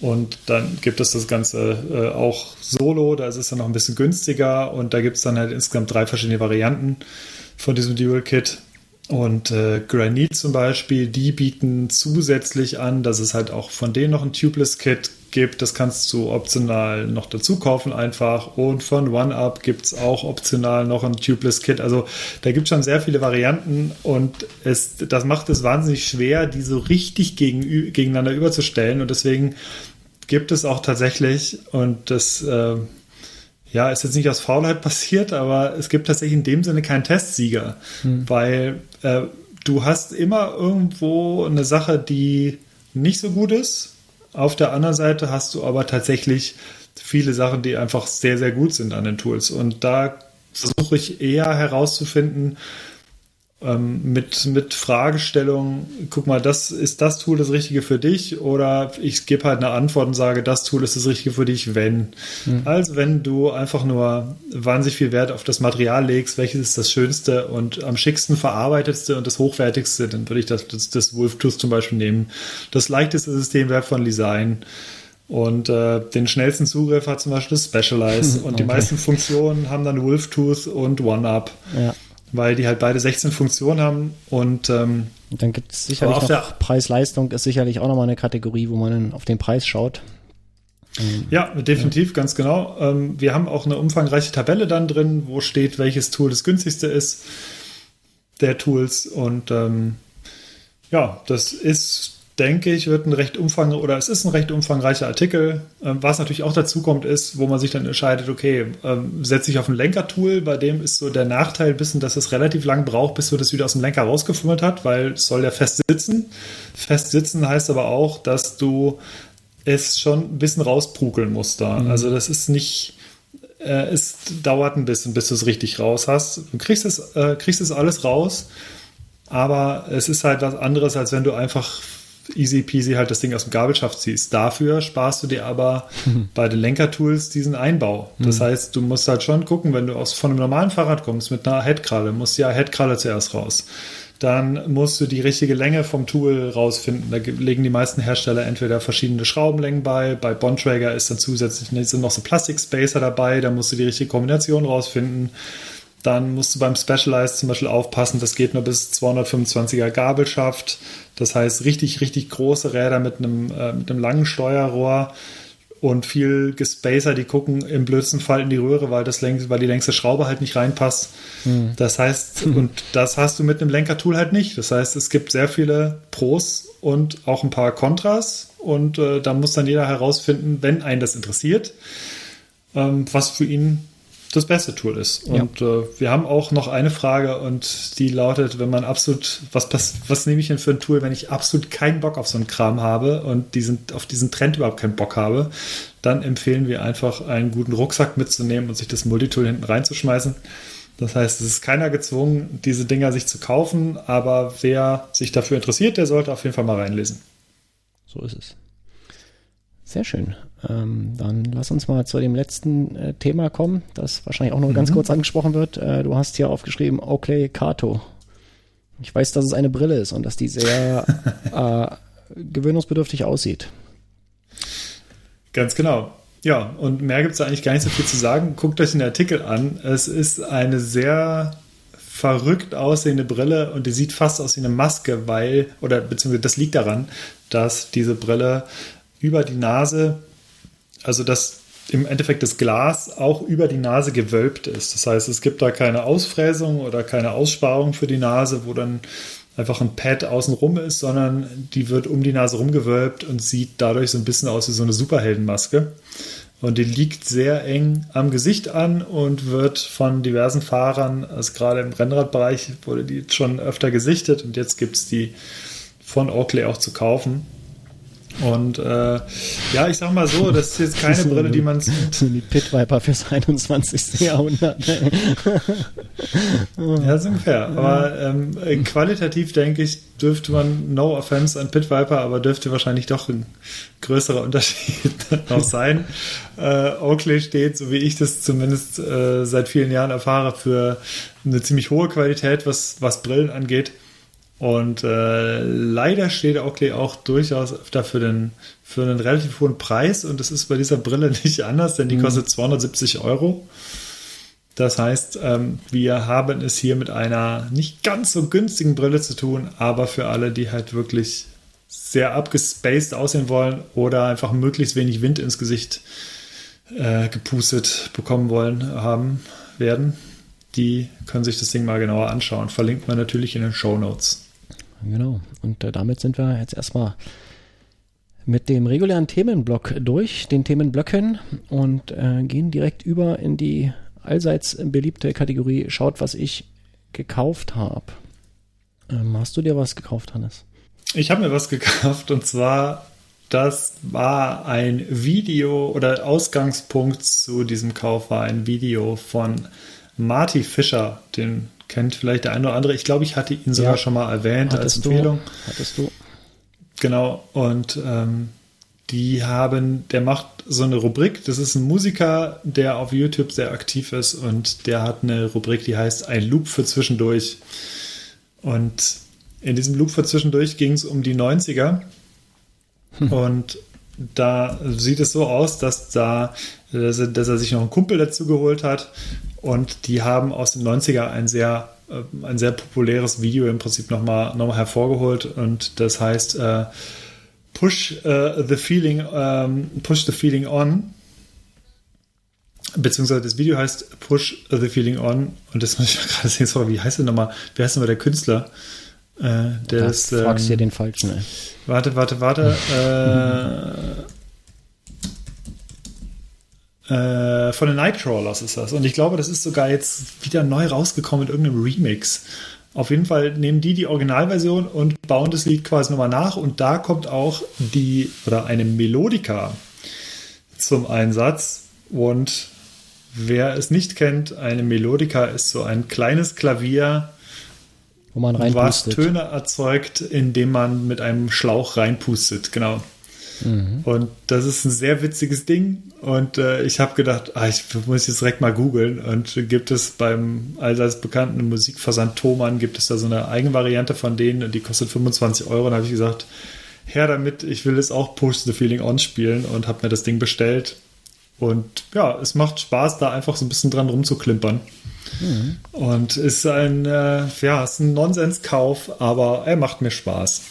Und dann gibt es das Ganze äh, auch solo, da ist es dann noch ein bisschen günstiger und da gibt es dann halt insgesamt drei verschiedene Varianten von diesem Dual-Kit. Und äh, Granite zum Beispiel, die bieten zusätzlich an, dass es halt auch von denen noch ein Tubeless-Kit gibt. Das kannst du optional noch dazu kaufen einfach. Und von OneUp gibt es auch optional noch ein Tubeless-Kit. Also da gibt es schon sehr viele Varianten und es, das macht es wahnsinnig schwer, die so richtig gegen, gegeneinander überzustellen. Und deswegen gibt es auch tatsächlich, und das äh, ja, ist jetzt nicht aus Faulheit passiert, aber es gibt tatsächlich in dem Sinne keinen Testsieger, hm. weil äh, du hast immer irgendwo eine Sache, die nicht so gut ist auf der anderen Seite hast du aber tatsächlich viele Sachen, die einfach sehr, sehr gut sind an den Tools. Und da versuche ich eher herauszufinden, ähm, mit, mit Fragestellungen, guck mal, das ist das Tool das Richtige für dich oder ich gebe halt eine Antwort und sage, das Tool ist das Richtige für dich, wenn. Mhm. Also wenn du einfach nur wahnsinnig viel Wert auf das Material legst, welches ist das Schönste und am schicksten verarbeitetste und das hochwertigste, dann würde ich das, das, das Wolf-Tooth zum Beispiel nehmen. Das leichteste System wäre von Design. Und äh, den schnellsten Zugriff hat zum Beispiel das Specialize. Und okay. die meisten Funktionen haben dann Wolf-Tooth und OneUp. Ja weil die halt beide 16 Funktionen haben und ähm, dann gibt es sicherlich noch Preis-Leistung ist sicherlich auch nochmal eine Kategorie, wo man auf den Preis schaut. Ja, definitiv, ja. ganz genau. Ähm, wir haben auch eine umfangreiche Tabelle dann drin, wo steht, welches Tool das günstigste ist der Tools. Und ähm, ja, das ist denke ich, wird ein recht umfang oder es ist ein recht umfangreicher Artikel. Ähm, was natürlich auch dazu kommt, ist, wo man sich dann entscheidet, okay, ähm, setze ich auf ein Lenkertool, bei dem ist so der Nachteil ein bisschen, dass es relativ lang braucht, bis man das wieder aus dem Lenker rausgefummelt hat, weil es soll ja fest sitzen. Fest sitzen heißt aber auch, dass du es schon ein bisschen rausprukeln musst da. Mhm. Also das ist nicht, äh, es dauert ein bisschen, bis du es richtig raus hast. Du kriegst es, äh, kriegst es alles raus, aber es ist halt was anderes, als wenn du einfach easy peasy halt das Ding aus dem Gabelschaft ziehst. Dafür sparst du dir aber mhm. bei den Lenkertools diesen Einbau. Das mhm. heißt, du musst halt schon gucken, wenn du aus, von einem normalen Fahrrad kommst mit einer Headkralle, musst ja Headkralle zuerst raus. Dann musst du die richtige Länge vom Tool rausfinden. Da legen die meisten Hersteller entweder verschiedene Schraubenlängen bei. Bei Bontrager ist dann zusätzlich sind noch so Plastik-Spacer dabei. Da musst du die richtige Kombination rausfinden. Dann musst du beim Specialized zum Beispiel aufpassen, das geht nur bis 225er Gabelschaft. Das heißt, richtig, richtig große Räder mit einem, äh, mit einem langen Steuerrohr und viel Gespacer, die gucken im blödsten Fall in die Röhre, weil, das längst, weil die längste Schraube halt nicht reinpasst. Hm. Das heißt, und das hast du mit einem Lenkertool halt nicht. Das heißt, es gibt sehr viele Pros und auch ein paar Kontras und äh, da muss dann jeder herausfinden, wenn einen das interessiert, ähm, was für ihn das beste Tool ist. Und ja. äh, wir haben auch noch eine Frage und die lautet, wenn man absolut, was, was nehme ich denn für ein Tool, wenn ich absolut keinen Bock auf so einen Kram habe und diesen, auf diesen Trend überhaupt keinen Bock habe, dann empfehlen wir einfach einen guten Rucksack mitzunehmen und sich das Multitool hinten reinzuschmeißen. Das heißt, es ist keiner gezwungen, diese Dinger sich zu kaufen, aber wer sich dafür interessiert, der sollte auf jeden Fall mal reinlesen. So ist es. Sehr schön. Ähm, dann lass uns mal zu dem letzten äh, Thema kommen, das wahrscheinlich auch noch mhm. ganz kurz angesprochen wird. Äh, du hast hier aufgeschrieben Oakley Kato. Ich weiß, dass es eine Brille ist und dass die sehr äh, gewöhnungsbedürftig aussieht. Ganz genau. Ja, und mehr gibt es eigentlich gar nicht so viel zu sagen. Guckt euch den Artikel an. Es ist eine sehr verrückt aussehende Brille und die sieht fast aus wie eine Maske, weil, oder beziehungsweise das liegt daran, dass diese Brille über die Nase also dass im Endeffekt das Glas auch über die Nase gewölbt ist. Das heißt, es gibt da keine Ausfräsung oder keine Aussparung für die Nase, wo dann einfach ein Pad außenrum ist, sondern die wird um die Nase rumgewölbt und sieht dadurch so ein bisschen aus wie so eine Superheldenmaske. Und die liegt sehr eng am Gesicht an und wird von diversen Fahrern, also gerade im Rennradbereich wurde die schon öfter gesichtet und jetzt gibt es die von Oakley auch zu kaufen. Und äh, ja, ich sag mal so, das ist jetzt keine so Brille, die man. So die Pit Viper fürs 21. Jahrhundert. ja, so ungefähr. Aber ähm, qualitativ denke ich, dürfte man, no offense an Pit Viper, aber dürfte wahrscheinlich doch ein größerer Unterschied noch sein. Äh, Oakley steht, so wie ich das zumindest äh, seit vielen Jahren erfahre, für eine ziemlich hohe Qualität, was, was Brillen angeht. Und äh, leider steht Oakley auch durchaus öfter für den, für einen relativ hohen Preis. Und das ist bei dieser Brille nicht anders, denn die mhm. kostet 270 Euro. Das heißt, ähm, wir haben es hier mit einer nicht ganz so günstigen Brille zu tun, aber für alle, die halt wirklich sehr abgespaced aussehen wollen oder einfach möglichst wenig Wind ins Gesicht äh, gepustet bekommen wollen, haben werden, die können sich das Ding mal genauer anschauen. Verlinkt man natürlich in den Show Notes. Genau. Und äh, damit sind wir jetzt erstmal mit dem regulären Themenblock durch, den Themenblöcken und äh, gehen direkt über in die allseits beliebte Kategorie Schaut, was ich gekauft habe. Ähm, hast du dir was gekauft, Hannes? Ich habe mir was gekauft und zwar, das war ein Video oder Ausgangspunkt zu diesem Kauf war ein Video von Marty Fischer, den kennt vielleicht der eine oder andere. Ich glaube, ich hatte ihn sogar ja. schon mal erwähnt Hattest als Empfehlung. Du. Hattest du. Genau, und ähm, die haben, der macht so eine Rubrik, das ist ein Musiker, der auf YouTube sehr aktiv ist und der hat eine Rubrik, die heißt Ein Loop für zwischendurch. Und in diesem Loop für zwischendurch ging es um die 90er. Hm. Und da sieht es so aus, dass da, dass er, dass er sich noch einen Kumpel dazu geholt hat und die haben aus den 90er ein sehr, äh, ein sehr populäres Video im Prinzip nochmal noch mal hervorgeholt. Und das heißt äh, Push uh, the Feeling, um, Push the Feeling On. Beziehungsweise das Video heißt Push the Feeling On. Und das muss ich gerade sehen, sorry, wie heißt der nochmal? Wer heißt nochmal der Künstler? Äh, der Da ist, fragst ähm, dir den falschen. Ey. Warte, warte, warte. äh, von den Nightcrawlers ist das. Und ich glaube, das ist sogar jetzt wieder neu rausgekommen mit irgendeinem Remix. Auf jeden Fall nehmen die die Originalversion und bauen das Lied quasi nochmal nach. Und da kommt auch die oder eine Melodika zum Einsatz. Und wer es nicht kennt, eine Melodika ist so ein kleines Klavier, Wo man was reinpustet. Töne erzeugt, indem man mit einem Schlauch reinpustet, genau. Mhm. Und das ist ein sehr witziges Ding. Und äh, ich habe gedacht, ah, ich muss jetzt direkt mal googeln. Und gibt es beim allseits bekannten Musikversand Thomann, gibt es da so eine Eigenvariante von denen und die kostet 25 Euro. Und habe ich gesagt, her damit, ich will es auch Push the Feeling On spielen und habe mir das Ding bestellt. Und ja, es macht Spaß, da einfach so ein bisschen dran rumzuklimpern. Und ist ein, äh, ja, ist ein Nonsenskauf, aber er macht mir Spaß.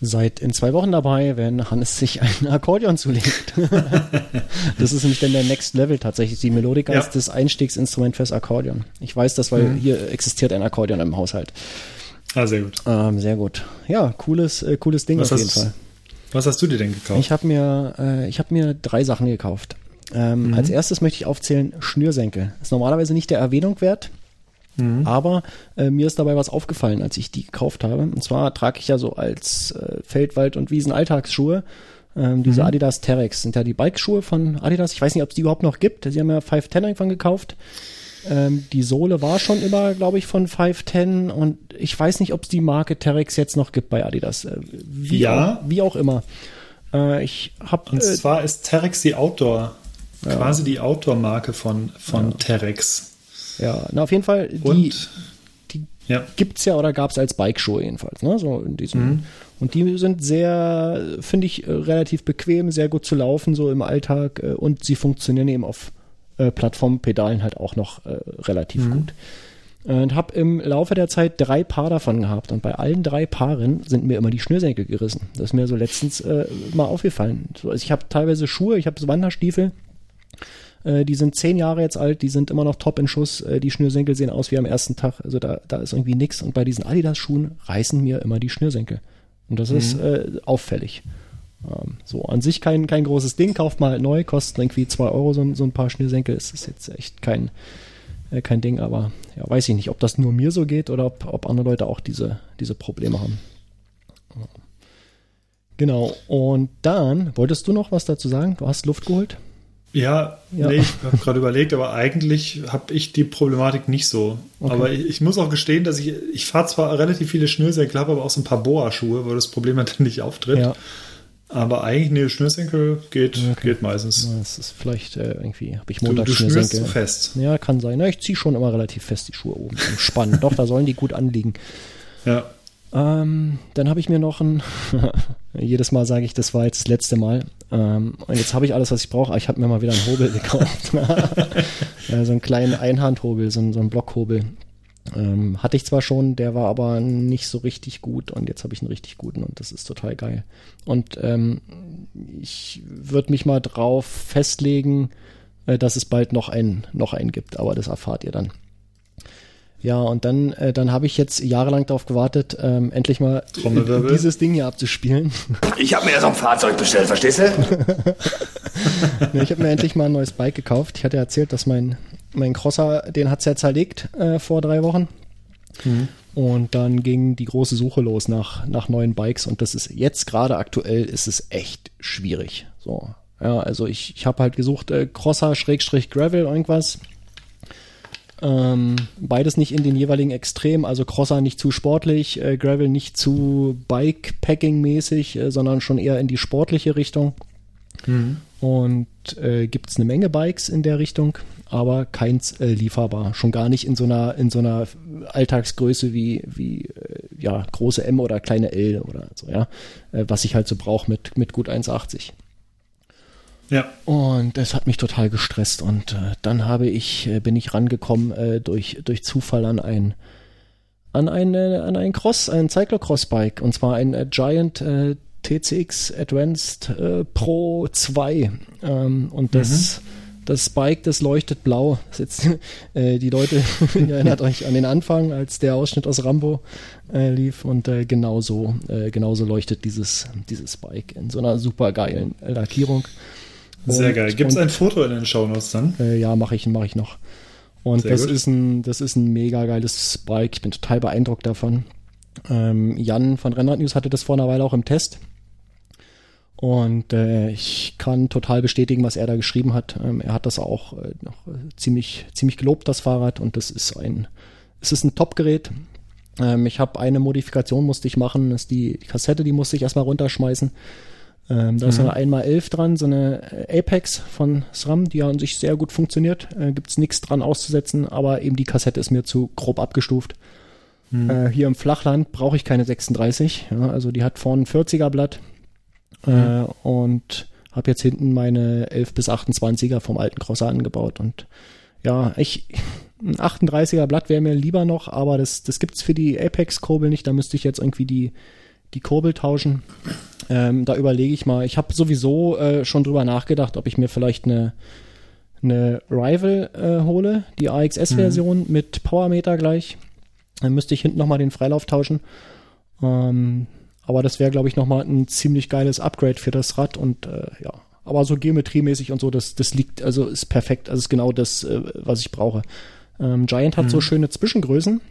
Seid in zwei Wochen dabei, wenn Hannes sich ein Akkordeon zulegt. das ist nämlich dann der Next Level tatsächlich. Die Melodika Ja. ist das Einstiegsinstrument fürs Akkordeon. Ich weiß das, weil hier existiert ein Akkordeon im Haushalt. Ah, sehr gut. Ähm, sehr gut. Ja, cooles, äh, cooles Ding Was auf jeden Fall. was hast du dir denn gekauft? Ich habe mir, äh, ich habe mir drei Sachen gekauft. Ähm, Als erstes möchte ich aufzählen Schnürsenkel. Ist normalerweise nicht der Erwähnung wert, aber äh, mir ist dabei was aufgefallen, als ich die gekauft habe. Und zwar trage ich ja so als äh, Feldwald- und Wiesen-Alltagsschuhe ähm, diese Adidas Terex. Sind ja die Bikeschuhe von Adidas. Ich weiß nicht, ob es die überhaupt noch gibt. Sie haben ja 510 irgendwann gekauft. Ähm, die Sohle war schon immer, glaube ich, von 510 und ich weiß nicht, ob es die Marke Terex jetzt noch gibt bei Adidas. Äh, wie, Ja. auch, wie auch immer. Äh, ich habe Und äh, zwar ist Terex die Outdoor, quasi die Outdoor-Marke von, von Terex. Ja, na auf jeden Fall die, Und die ja, gibt's ja oder gab's als Bikeschuhe jedenfalls, ne? So in diesem und die sind sehr, finde ich, äh, relativ bequem, sehr gut zu laufen so im Alltag äh, und sie funktionieren eben auf äh, Plattformpedalen halt auch noch äh, relativ gut. Und habe im Laufe der Zeit drei Paar davon gehabt und bei allen drei Paaren sind mir immer die Schnürsenkel gerissen. Das ist mir so letztens äh, mal aufgefallen. So, also ich habe teilweise Schuhe, ich habe so Wanderstiefel, äh, die sind zehn Jahre jetzt alt, die sind immer noch top in Schuss. Äh, die Schnürsenkel sehen aus wie am ersten Tag. Also da, da ist irgendwie nix. Und bei diesen Adidas-Schuhen reißen mir immer die Schnürsenkel. Und das ist äh, auffällig. Ähm, so, an sich kein, kein großes Ding. Kauft mal halt neu, kostet irgendwie zwei Euro so, ein- so ein paar Schnürsenkel. Es ist jetzt echt kein, äh, kein Ding. Aber ja, weiß ich nicht, ob das nur mir so geht oder ob, ob andere Leute auch diese, diese Probleme haben. Genau. Und dann, wolltest du noch was dazu sagen? Du hast Luft geholt? Ja, Ja. nee, ich habe gerade überlegt, aber eigentlich habe ich die Problematik nicht so. Okay. Aber ich, ich muss auch gestehen, dass ich, ich fahre zwar relativ viele Schnürsenkel, habe aber auch so ein paar Boa-Schuhe, wo das Problem dann nicht auftritt. Ja. Aber eigentlich, nee, Schnürsenkel geht, geht meistens. Das ist vielleicht äh, irgendwie, habe ich Du, du schnürst Montagsschnürsenkel. so fest. Ja, kann sein. Na, ich ziehe schon immer relativ fest die Schuhe oben am Spann. Doch, da sollen die gut anliegen. Ja. Ähm, dann habe ich mir noch ein, jedes Mal sage ich, das war jetzt das letzte Mal. Ähm, und jetzt habe ich alles, was ich brauche. Ich habe mir mal wieder einen Hobel gekauft. ja, so einen kleinen Einhandhobel, so, einen- so einen Blockhobel. Ähm, hatte ich zwar schon, der war aber nicht so richtig gut und jetzt habe ich einen richtig guten und das ist total geil. Und ähm, ich würde mich mal drauf festlegen, äh, dass es bald noch einen, noch einen gibt, aber das erfahrt ihr dann. Ja, und dann, äh, dann habe ich jetzt jahrelang darauf gewartet, ähm, endlich mal dieses Ding hier abzuspielen. Ich habe mir ja so ein Fahrzeug bestellt, verstehst du? Ja, ich habe mir endlich mal ein neues Bike gekauft. Ich hatte erzählt, dass mein, mein Crosser, den hat's ja zerlegt äh, vor drei Wochen. Und dann ging die große Suche los nach, nach neuen Bikes und das ist jetzt gerade aktuell ist es echt schwierig. So, ja, also ich, ich habe halt gesucht, äh, Crosser, Schrägstrich, Gravel, irgendwas. Ähm, beides nicht in den jeweiligen Extremen, also Crosser nicht zu sportlich, äh, Gravel nicht zu Bikepacking-mäßig, äh, sondern schon eher in die sportliche Richtung. Und äh, gibt es eine Menge Bikes in der Richtung, aber keins äh, lieferbar. Schon gar nicht in so einer, in so einer Alltagsgröße wie, wie äh, ja, große M oder kleine L oder so, ja. Äh, was ich halt so brauche mit, mit gut 1,80. Ja. Und das hat mich total gestresst. Und äh, dann habe ich, äh, bin ich rangekommen äh, durch, durch Zufall an ein an ein, äh, an ein Cross, ein Cyclocross-Bike. Und zwar ein äh, Giant äh, TCX Advanced äh, Pro 2 ähm, und das mhm das Spike, das leuchtet blau. Das jetzt, äh, die Leute, ihr erinnert euch an den Anfang, als der Ausschnitt aus Rambo äh, lief und äh, genauso, äh, genauso leuchtet dieses, dieses Spike in so einer super geilen Lackierung. Sehr geil. Gibt es ein Foto in den Shownotes dann? Äh, ja, mache ich, mach ich noch. Und das ist, ein, das ist ein mega geiles Spike. Ich bin total beeindruckt davon. Ähm, Jan von Rennrad News hatte das vor einer Weile auch im Test. Und äh, ich kann total bestätigen, was er da geschrieben hat. Ähm, er hat das auch äh, noch äh, ziemlich, ziemlich gelobt, das Fahrrad. Und das ist ein, es ist ein Top-Gerät. Ähm, ich habe eine Modifikation musste ich machen, das ist die, die Kassette, die musste ich erstmal runterschmeißen. Ähm, da mhm. ist eine 1x11 dran, so eine äh, Apex von SRAM, die ja an sich sehr gut funktioniert. Äh, Gibt es nichts dran auszusetzen, aber eben die Kassette ist mir zu grob abgestuft. Mhm. Äh, hier im Flachland brauche ich keine 36. Ja, also die hat vorne ein 40er Blatt Mhm. Äh, und habe jetzt hinten meine 11 bis 28er vom alten Crosser angebaut. Und ja, ich, ein 38er Blatt wäre mir lieber noch, aber das, das gibt's für die Apex-Kurbel nicht. Da müsste ich jetzt irgendwie die, die Kurbel tauschen. Ähm, da überlege ich mal. Ich habe sowieso äh, schon drüber nachgedacht, ob ich mir vielleicht eine, eine Rival äh, hole, die AXS-Version mhm. mit Powermeter gleich. Dann müsste ich hinten nochmal den Freilauf tauschen. Ähm, aber das wäre, glaube ich, nochmal ein ziemlich geiles Upgrade für das Rad und äh, ja. Aber so geometriemäßig und so, das, das liegt, also ist perfekt. Also ist genau das, äh, was ich brauche. Ähm, Giant hat mhm. so schöne Zwischengrößen.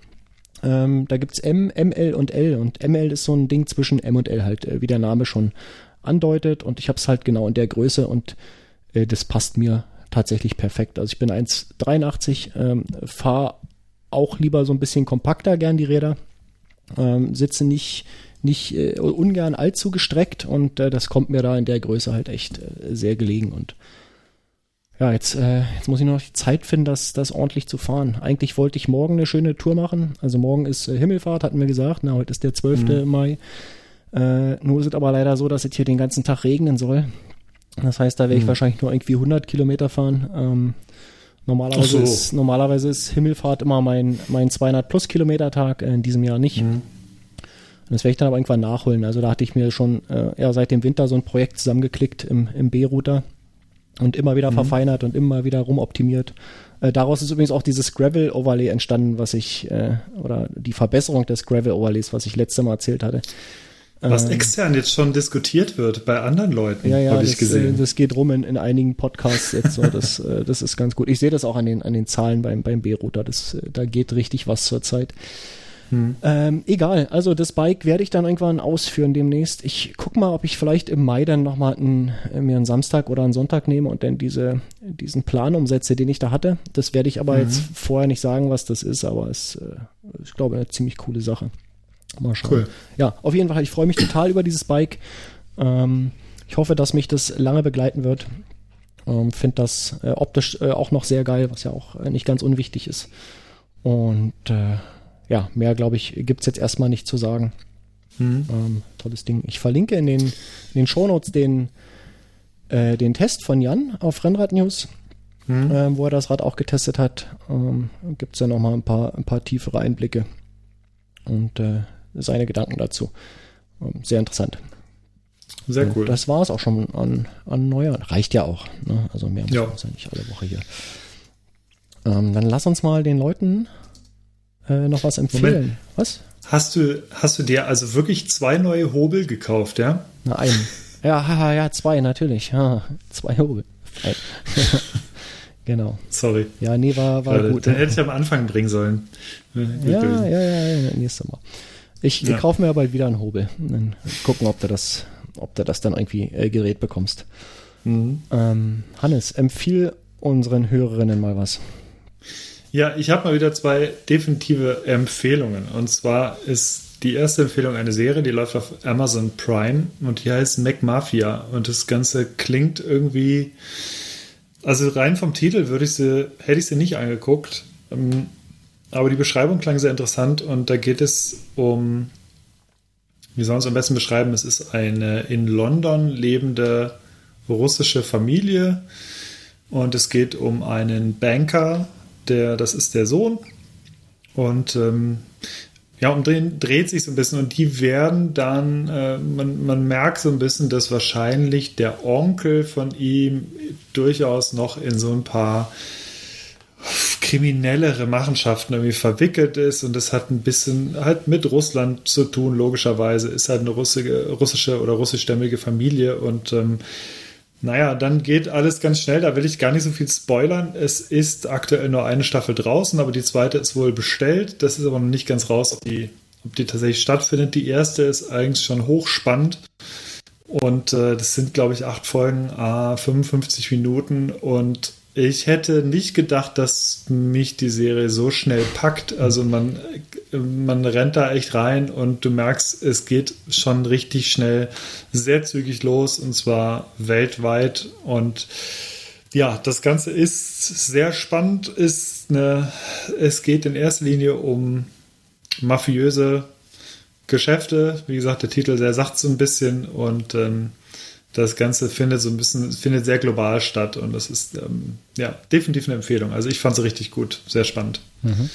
Ähm, da gibt's M, ML und L. Und ML ist so ein Ding zwischen M und L halt, äh, wie der Name schon andeutet. Und ich habe es halt genau in der Größe und äh, das passt mir tatsächlich perfekt. Also ich bin 1,83, ähm, fahre auch lieber so ein bisschen kompakter gern die Räder. Ähm, sitze nicht nicht äh, ungern allzu gestreckt und äh, das kommt mir da in der Größe halt echt äh, sehr gelegen und ja, jetzt, äh, jetzt muss ich noch die Zeit finden, das, das ordentlich zu fahren. Eigentlich wollte ich morgen eine schöne Tour machen. Also morgen ist äh, Himmelfahrt, hatten wir gesagt. Na, heute ist der 12. Mhm. Mai. Äh, nur ist es aber leider so, dass es hier den ganzen Tag regnen soll. Das heißt, da werde ich mhm. wahrscheinlich nur irgendwie 100 Kilometer fahren. Ähm, normalerweise, so. ist, normalerweise ist Himmelfahrt immer mein, mein 200 plus Kilometer Tag, äh, in diesem Jahr nicht. Mhm. Und das werde ich dann aber irgendwann nachholen. Also da hatte ich mir schon äh, ja, seit dem Winter so ein Projekt zusammengeklickt im, im B-Router und immer wieder mhm. verfeinert und immer wieder rumoptimiert. Äh, daraus ist übrigens auch dieses Gravel-Overlay entstanden, was ich, äh, oder die Verbesserung des Gravel-Overlays, was ich letztes Mal erzählt hatte. Was ähm, extern jetzt schon diskutiert wird bei anderen Leuten, ja, ja, habe ich das, gesehen. Äh, das geht rum in, in einigen Podcasts jetzt so. Das, äh, das ist ganz gut. Ich sehe das auch an den, an den Zahlen beim, beim B-Router. Das, äh, da geht richtig was zur Zeit. Hm. Ähm, egal, also das Bike werde ich dann irgendwann ausführen demnächst. Ich guck mal, ob ich vielleicht im Mai dann nochmal einen, äh, mir einen Samstag oder einen Sonntag nehme und dann diese, diesen Plan umsetze, den ich da hatte. Das werde ich aber mhm. jetzt vorher nicht sagen, was das ist, aber es ist, äh, ich glaube, eine ziemlich coole Sache. Mal schauen. Cool. Ja, auf jeden Fall, ich freue mich total über dieses Bike. Ähm, ich hoffe, dass mich das lange begleiten wird. Ähm, Finde das äh, optisch äh, auch noch sehr geil, was ja auch äh, nicht ganz unwichtig ist. Und äh, ja, mehr glaube ich, gibt es jetzt erstmal nicht zu sagen. Mhm. Ähm, tolles Ding. Ich verlinke in den, in den Shownotes den, äh, den Test von Jan auf Rennrad News, mhm. äh, wo er das Rad auch getestet hat. Ähm, gibt es ja nochmal ein paar, ein paar tiefere Einblicke und äh, seine Gedanken dazu. Ähm, sehr interessant. Sehr cool. Das war es auch schon an, an Neujahr. Reicht ja auch. Ne? Also mehr muss ja. ja nicht alle Woche hier. Ähm, dann lass uns mal den Leuten äh, noch was empfehlen. Moment. Was? Hast du, hast du dir also wirklich zwei neue Hobel gekauft, ja? Na, einen. Ja, haha, ja, zwei, natürlich. Ja, zwei Hobel. genau. Sorry. Ja, nee, war, war ja, gut. Den hätte ich am Anfang bringen sollen. Ja, ja, ja, ja, nächstes Mal. Ich ja. kaufe mir bald wieder einen Hobel. Dann gucken, ob du das, ob du das dann irgendwie äh, Gerät bekommst. Mhm. Ähm, Hannes, empfiehl unseren Hörerinnen mal was. Ja, ich habe mal wieder zwei definitive Empfehlungen. Und zwar ist die erste Empfehlung eine Serie, die läuft auf Amazon Prime und die heißt Mac Mafia. Und das Ganze klingt irgendwie, also rein vom Titel würde ich sie, hätte ich sie nicht angeguckt. Ähm, aber die Beschreibung klang sehr interessant und da geht es um, wie soll man es am besten beschreiben? Es ist eine in London lebende russische Familie und es geht um einen Banker, der, das ist der Sohn. Und ähm, ja, umdrehen dreht sich so ein bisschen und die werden dann, äh, man, man merkt so ein bisschen, dass wahrscheinlich der Onkel von ihm durchaus noch in so ein paar kriminellere Machenschaften irgendwie verwickelt ist. Und das hat ein bisschen halt mit Russland zu tun, logischerweise, ist halt eine russische, russische oder russischstämmige Familie. Und ähm, naja, dann geht alles ganz schnell, da will ich gar nicht so viel spoilern. Es ist aktuell nur eine Staffel draußen, aber die zweite ist wohl bestellt. Das ist aber noch nicht ganz raus, ob die, ob die tatsächlich stattfindet. Die erste ist eigentlich schon hochspannend. Und äh, das sind, glaube ich, acht Folgen, ah, 55 Minuten. Und ich hätte nicht gedacht, dass mich die Serie so schnell packt. Also man, man rennt da echt rein und du merkst, es geht schon richtig schnell, sehr zügig los und zwar weltweit. Und ja, das Ganze ist sehr spannend. Ist eine, es geht in erster Linie um mafiöse Geschäfte. Wie gesagt, der Titel, der sagt so ein bisschen und ähm, das Ganze findet so ein bisschen, findet sehr global statt und das ist ähm, ja definitiv eine Empfehlung. Also ich fand es richtig gut, sehr spannend. Mhm.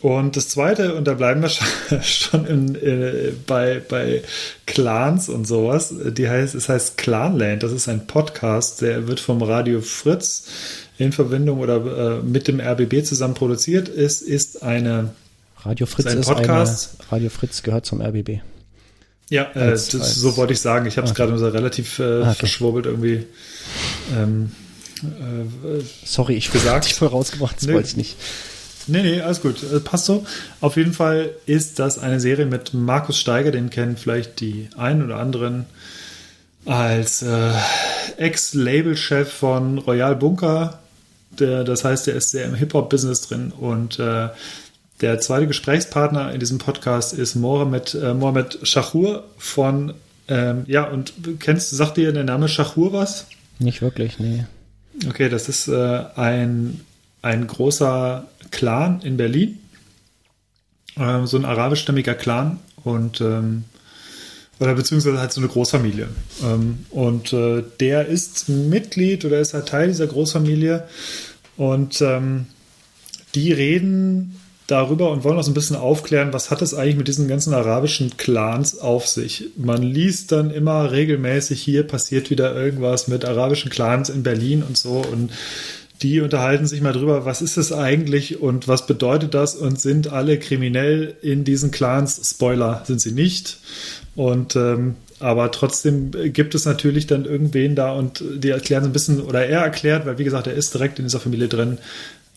Und das zweite, und da bleiben wir schon in, äh, bei, bei Clans und sowas, die heißt, es heißt Clanland, das ist ein Podcast, der wird vom Radio Fritz in Verbindung oder äh, mit dem RBB zusammen produziert. Es ist eine Radio Fritz ist, ein Podcast. Eine, Radio Fritz gehört zum RBB. Ja, äh, das, so wollte ich sagen. Ich habe es okay. gerade so relativ äh, ah, okay. verschwurbelt irgendwie. Ähm, äh, Sorry, ich gesagt. dich voll rausgebracht, das nee. wollte ich nicht. Nee, nee, alles gut. Äh, passt so. Auf jeden Fall ist das eine Serie mit Markus Steiger, den kennen vielleicht die einen oder anderen als äh, Ex-Label-Chef von Royal Bunker. Der, das heißt, er ist sehr im Hip-Hop-Business drin und äh, der zweite Gesprächspartner in diesem Podcast ist Mohamed, äh, Mohamed Shahur von, ähm, ja, und kennst, sagt dir der Name Shahur was? Nicht wirklich, nee. Okay, das ist äh, ein, ein großer Clan in Berlin, äh, so ein arabischstämmiger Clan und ähm, oder beziehungsweise halt so eine Großfamilie. Ähm, und äh, der ist Mitglied oder ist halt Teil dieser Großfamilie und ähm, die reden darüber und wollen so ein bisschen aufklären, was hat es eigentlich mit diesen ganzen arabischen Clans auf sich. Man liest dann immer regelmäßig, hier passiert wieder irgendwas mit arabischen Clans in Berlin und so und die unterhalten sich mal drüber, was ist es eigentlich und was bedeutet das und sind alle kriminell in diesen Clans? Spoiler, sind sie nicht. Und ähm, aber trotzdem gibt es natürlich dann irgendwen da und die erklären so ein bisschen, oder er erklärt, weil wie gesagt, er ist direkt in dieser Familie drin,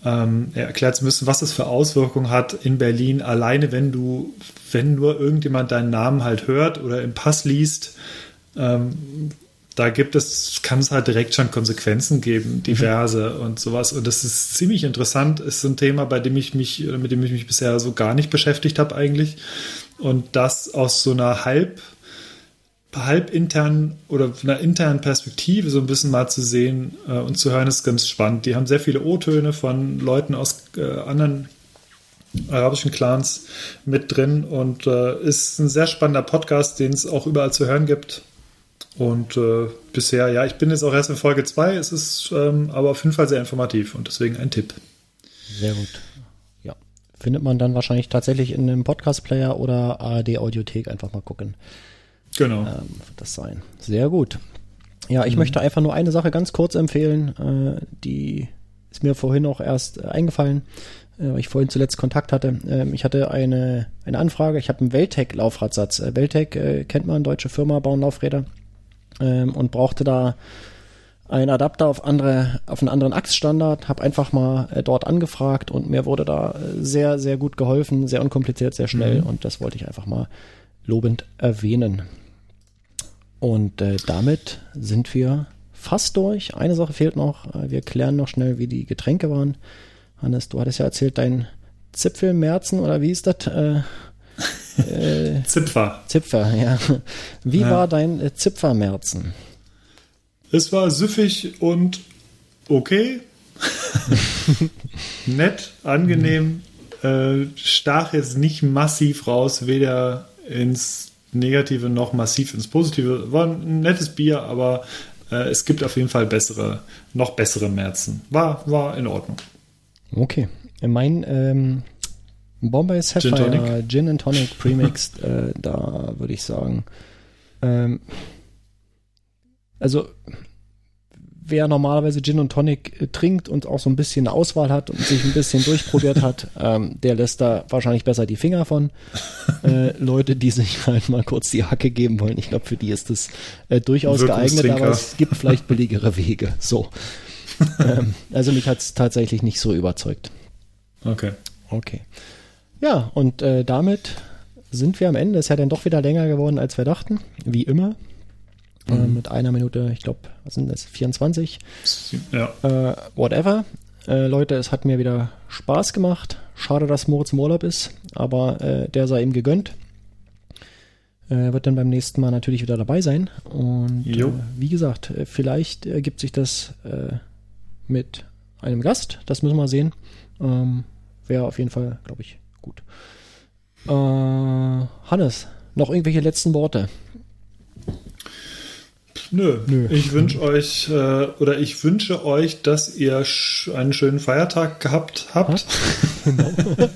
ähm, er erklärt zu müssen, was das für Auswirkungen hat in Berlin, alleine wenn du, wenn nur irgendjemand deinen Namen halt hört oder im Pass liest, ähm, da gibt es, kann es halt direkt schon Konsequenzen geben, diverse mhm. und sowas. Und das ist ziemlich interessant, ist so ein Thema, bei dem ich mich, mit dem ich mich bisher so gar nicht beschäftigt habe eigentlich. Und das aus so einer halb halb intern oder von einer internen Perspektive so ein bisschen mal zu sehen äh, und zu hören, ist ganz spannend. Die haben sehr viele O-Töne von Leuten aus äh, anderen arabischen Clans mit drin und äh, ist ein sehr spannender Podcast, den es auch überall zu hören gibt. Und äh, bisher, ja, ich bin jetzt auch erst in Folge 2, es ist ähm, aber auf jeden Fall sehr informativ und deswegen ein Tipp. Sehr gut. Ja. Findet man dann wahrscheinlich tatsächlich in einem Podcast-Player oder ARD-Audiothek einfach mal gucken. Genau. Ähm, wird das sein. Sehr gut. Ja, ich mhm. möchte einfach nur eine Sache ganz kurz empfehlen, äh, die ist mir vorhin auch erst äh, eingefallen, äh, weil ich vorhin zuletzt Kontakt hatte. Ähm, ich hatte eine, eine Anfrage, ich habe einen Weltec-Laufradsatz. Äh, Weltec kennt man, deutsche Firma, bauen Laufräder ähm, und brauchte da einen Adapter auf andere, auf einen anderen Achsstandard, habe einfach mal dort angefragt und mir wurde da sehr, sehr gut geholfen, sehr unkompliziert, sehr schnell mhm. und das wollte ich einfach mal lobend erwähnen. Und äh, damit sind wir fast durch. Eine Sache fehlt noch. Äh, wir klären noch schnell, wie die Getränke waren. Hannes, du hattest ja erzählt, dein Zipfelmerzen oder wie ist das? Äh, äh, Zipfer. Zipfer, ja. Wie ja. war dein äh, Zipfermerzen? Es war süffig und okay. Nett, angenehm. Äh, stach jetzt nicht massiv raus, weder ins Negative noch massiv ins Positive. War ein nettes Bier, aber äh, es gibt auf jeden Fall bessere, noch bessere Märzen. War, war in Ordnung. Okay. Mein ähm, Bombay Sapphire, Gin, and Tonic Premixed, äh, da würde ich sagen, ähm, also wer normalerweise Gin und Tonic äh, trinkt und auch so ein bisschen eine Auswahl hat und sich ein bisschen durchprobiert hat, ähm, der lässt da wahrscheinlich besser die Finger von. Äh, Leute, die sich halt mal kurz die Hacke geben wollen, ich glaube, für die ist das äh, durchaus geeignet, aber es gibt vielleicht billigere Wege. So. ähm, also mich hat es tatsächlich nicht so überzeugt. Okay. Okay. Ja, und äh, damit sind wir am Ende. Es ist ja dann doch wieder länger geworden, als wir dachten. Wie immer. Äh, Mhm. mit einer Minute, ich glaube, was sind das? 24? Ja. Äh, whatever. Äh, Leute, es hat mir wieder Spaß gemacht. Schade, dass Moritz im Urlaub ist, aber äh, der sei ihm gegönnt. Äh, wird dann beim nächsten Mal natürlich wieder dabei sein. Und äh, wie gesagt, äh, vielleicht ergibt sich das mit einem Gast. Das müssen wir sehen. Ähm, Wäre auf jeden Fall, glaube ich, gut. Hannes, noch irgendwelche letzten Worte? Nö. Nö. Ich wünsche euch äh, oder ich wünsche euch, dass ihr sch einen schönen Feiertag gehabt habt.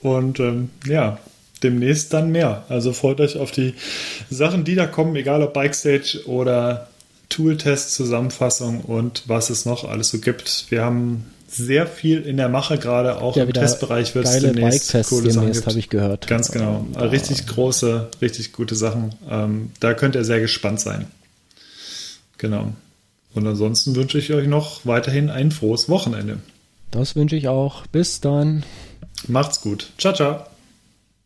Und ähm, ja, demnächst dann mehr. Also freut euch auf die Sachen, die da kommen, egal ob Bikestage oder Tooltest, Zusammenfassung und was es noch alles so gibt. Wir haben sehr viel in der Mache, gerade auch Ja, im Testbereich wird es demnächst Bike-Tests coole demnächst, habe ich gehört. Ganz genau. Ähm, richtig große, richtig gute Sachen. Ähm, da könnt ihr sehr gespannt sein. Genau. Und ansonsten wünsche ich euch noch weiterhin ein frohes Wochenende. Das wünsche ich auch. Bis dann. Macht's gut. Ciao, ciao.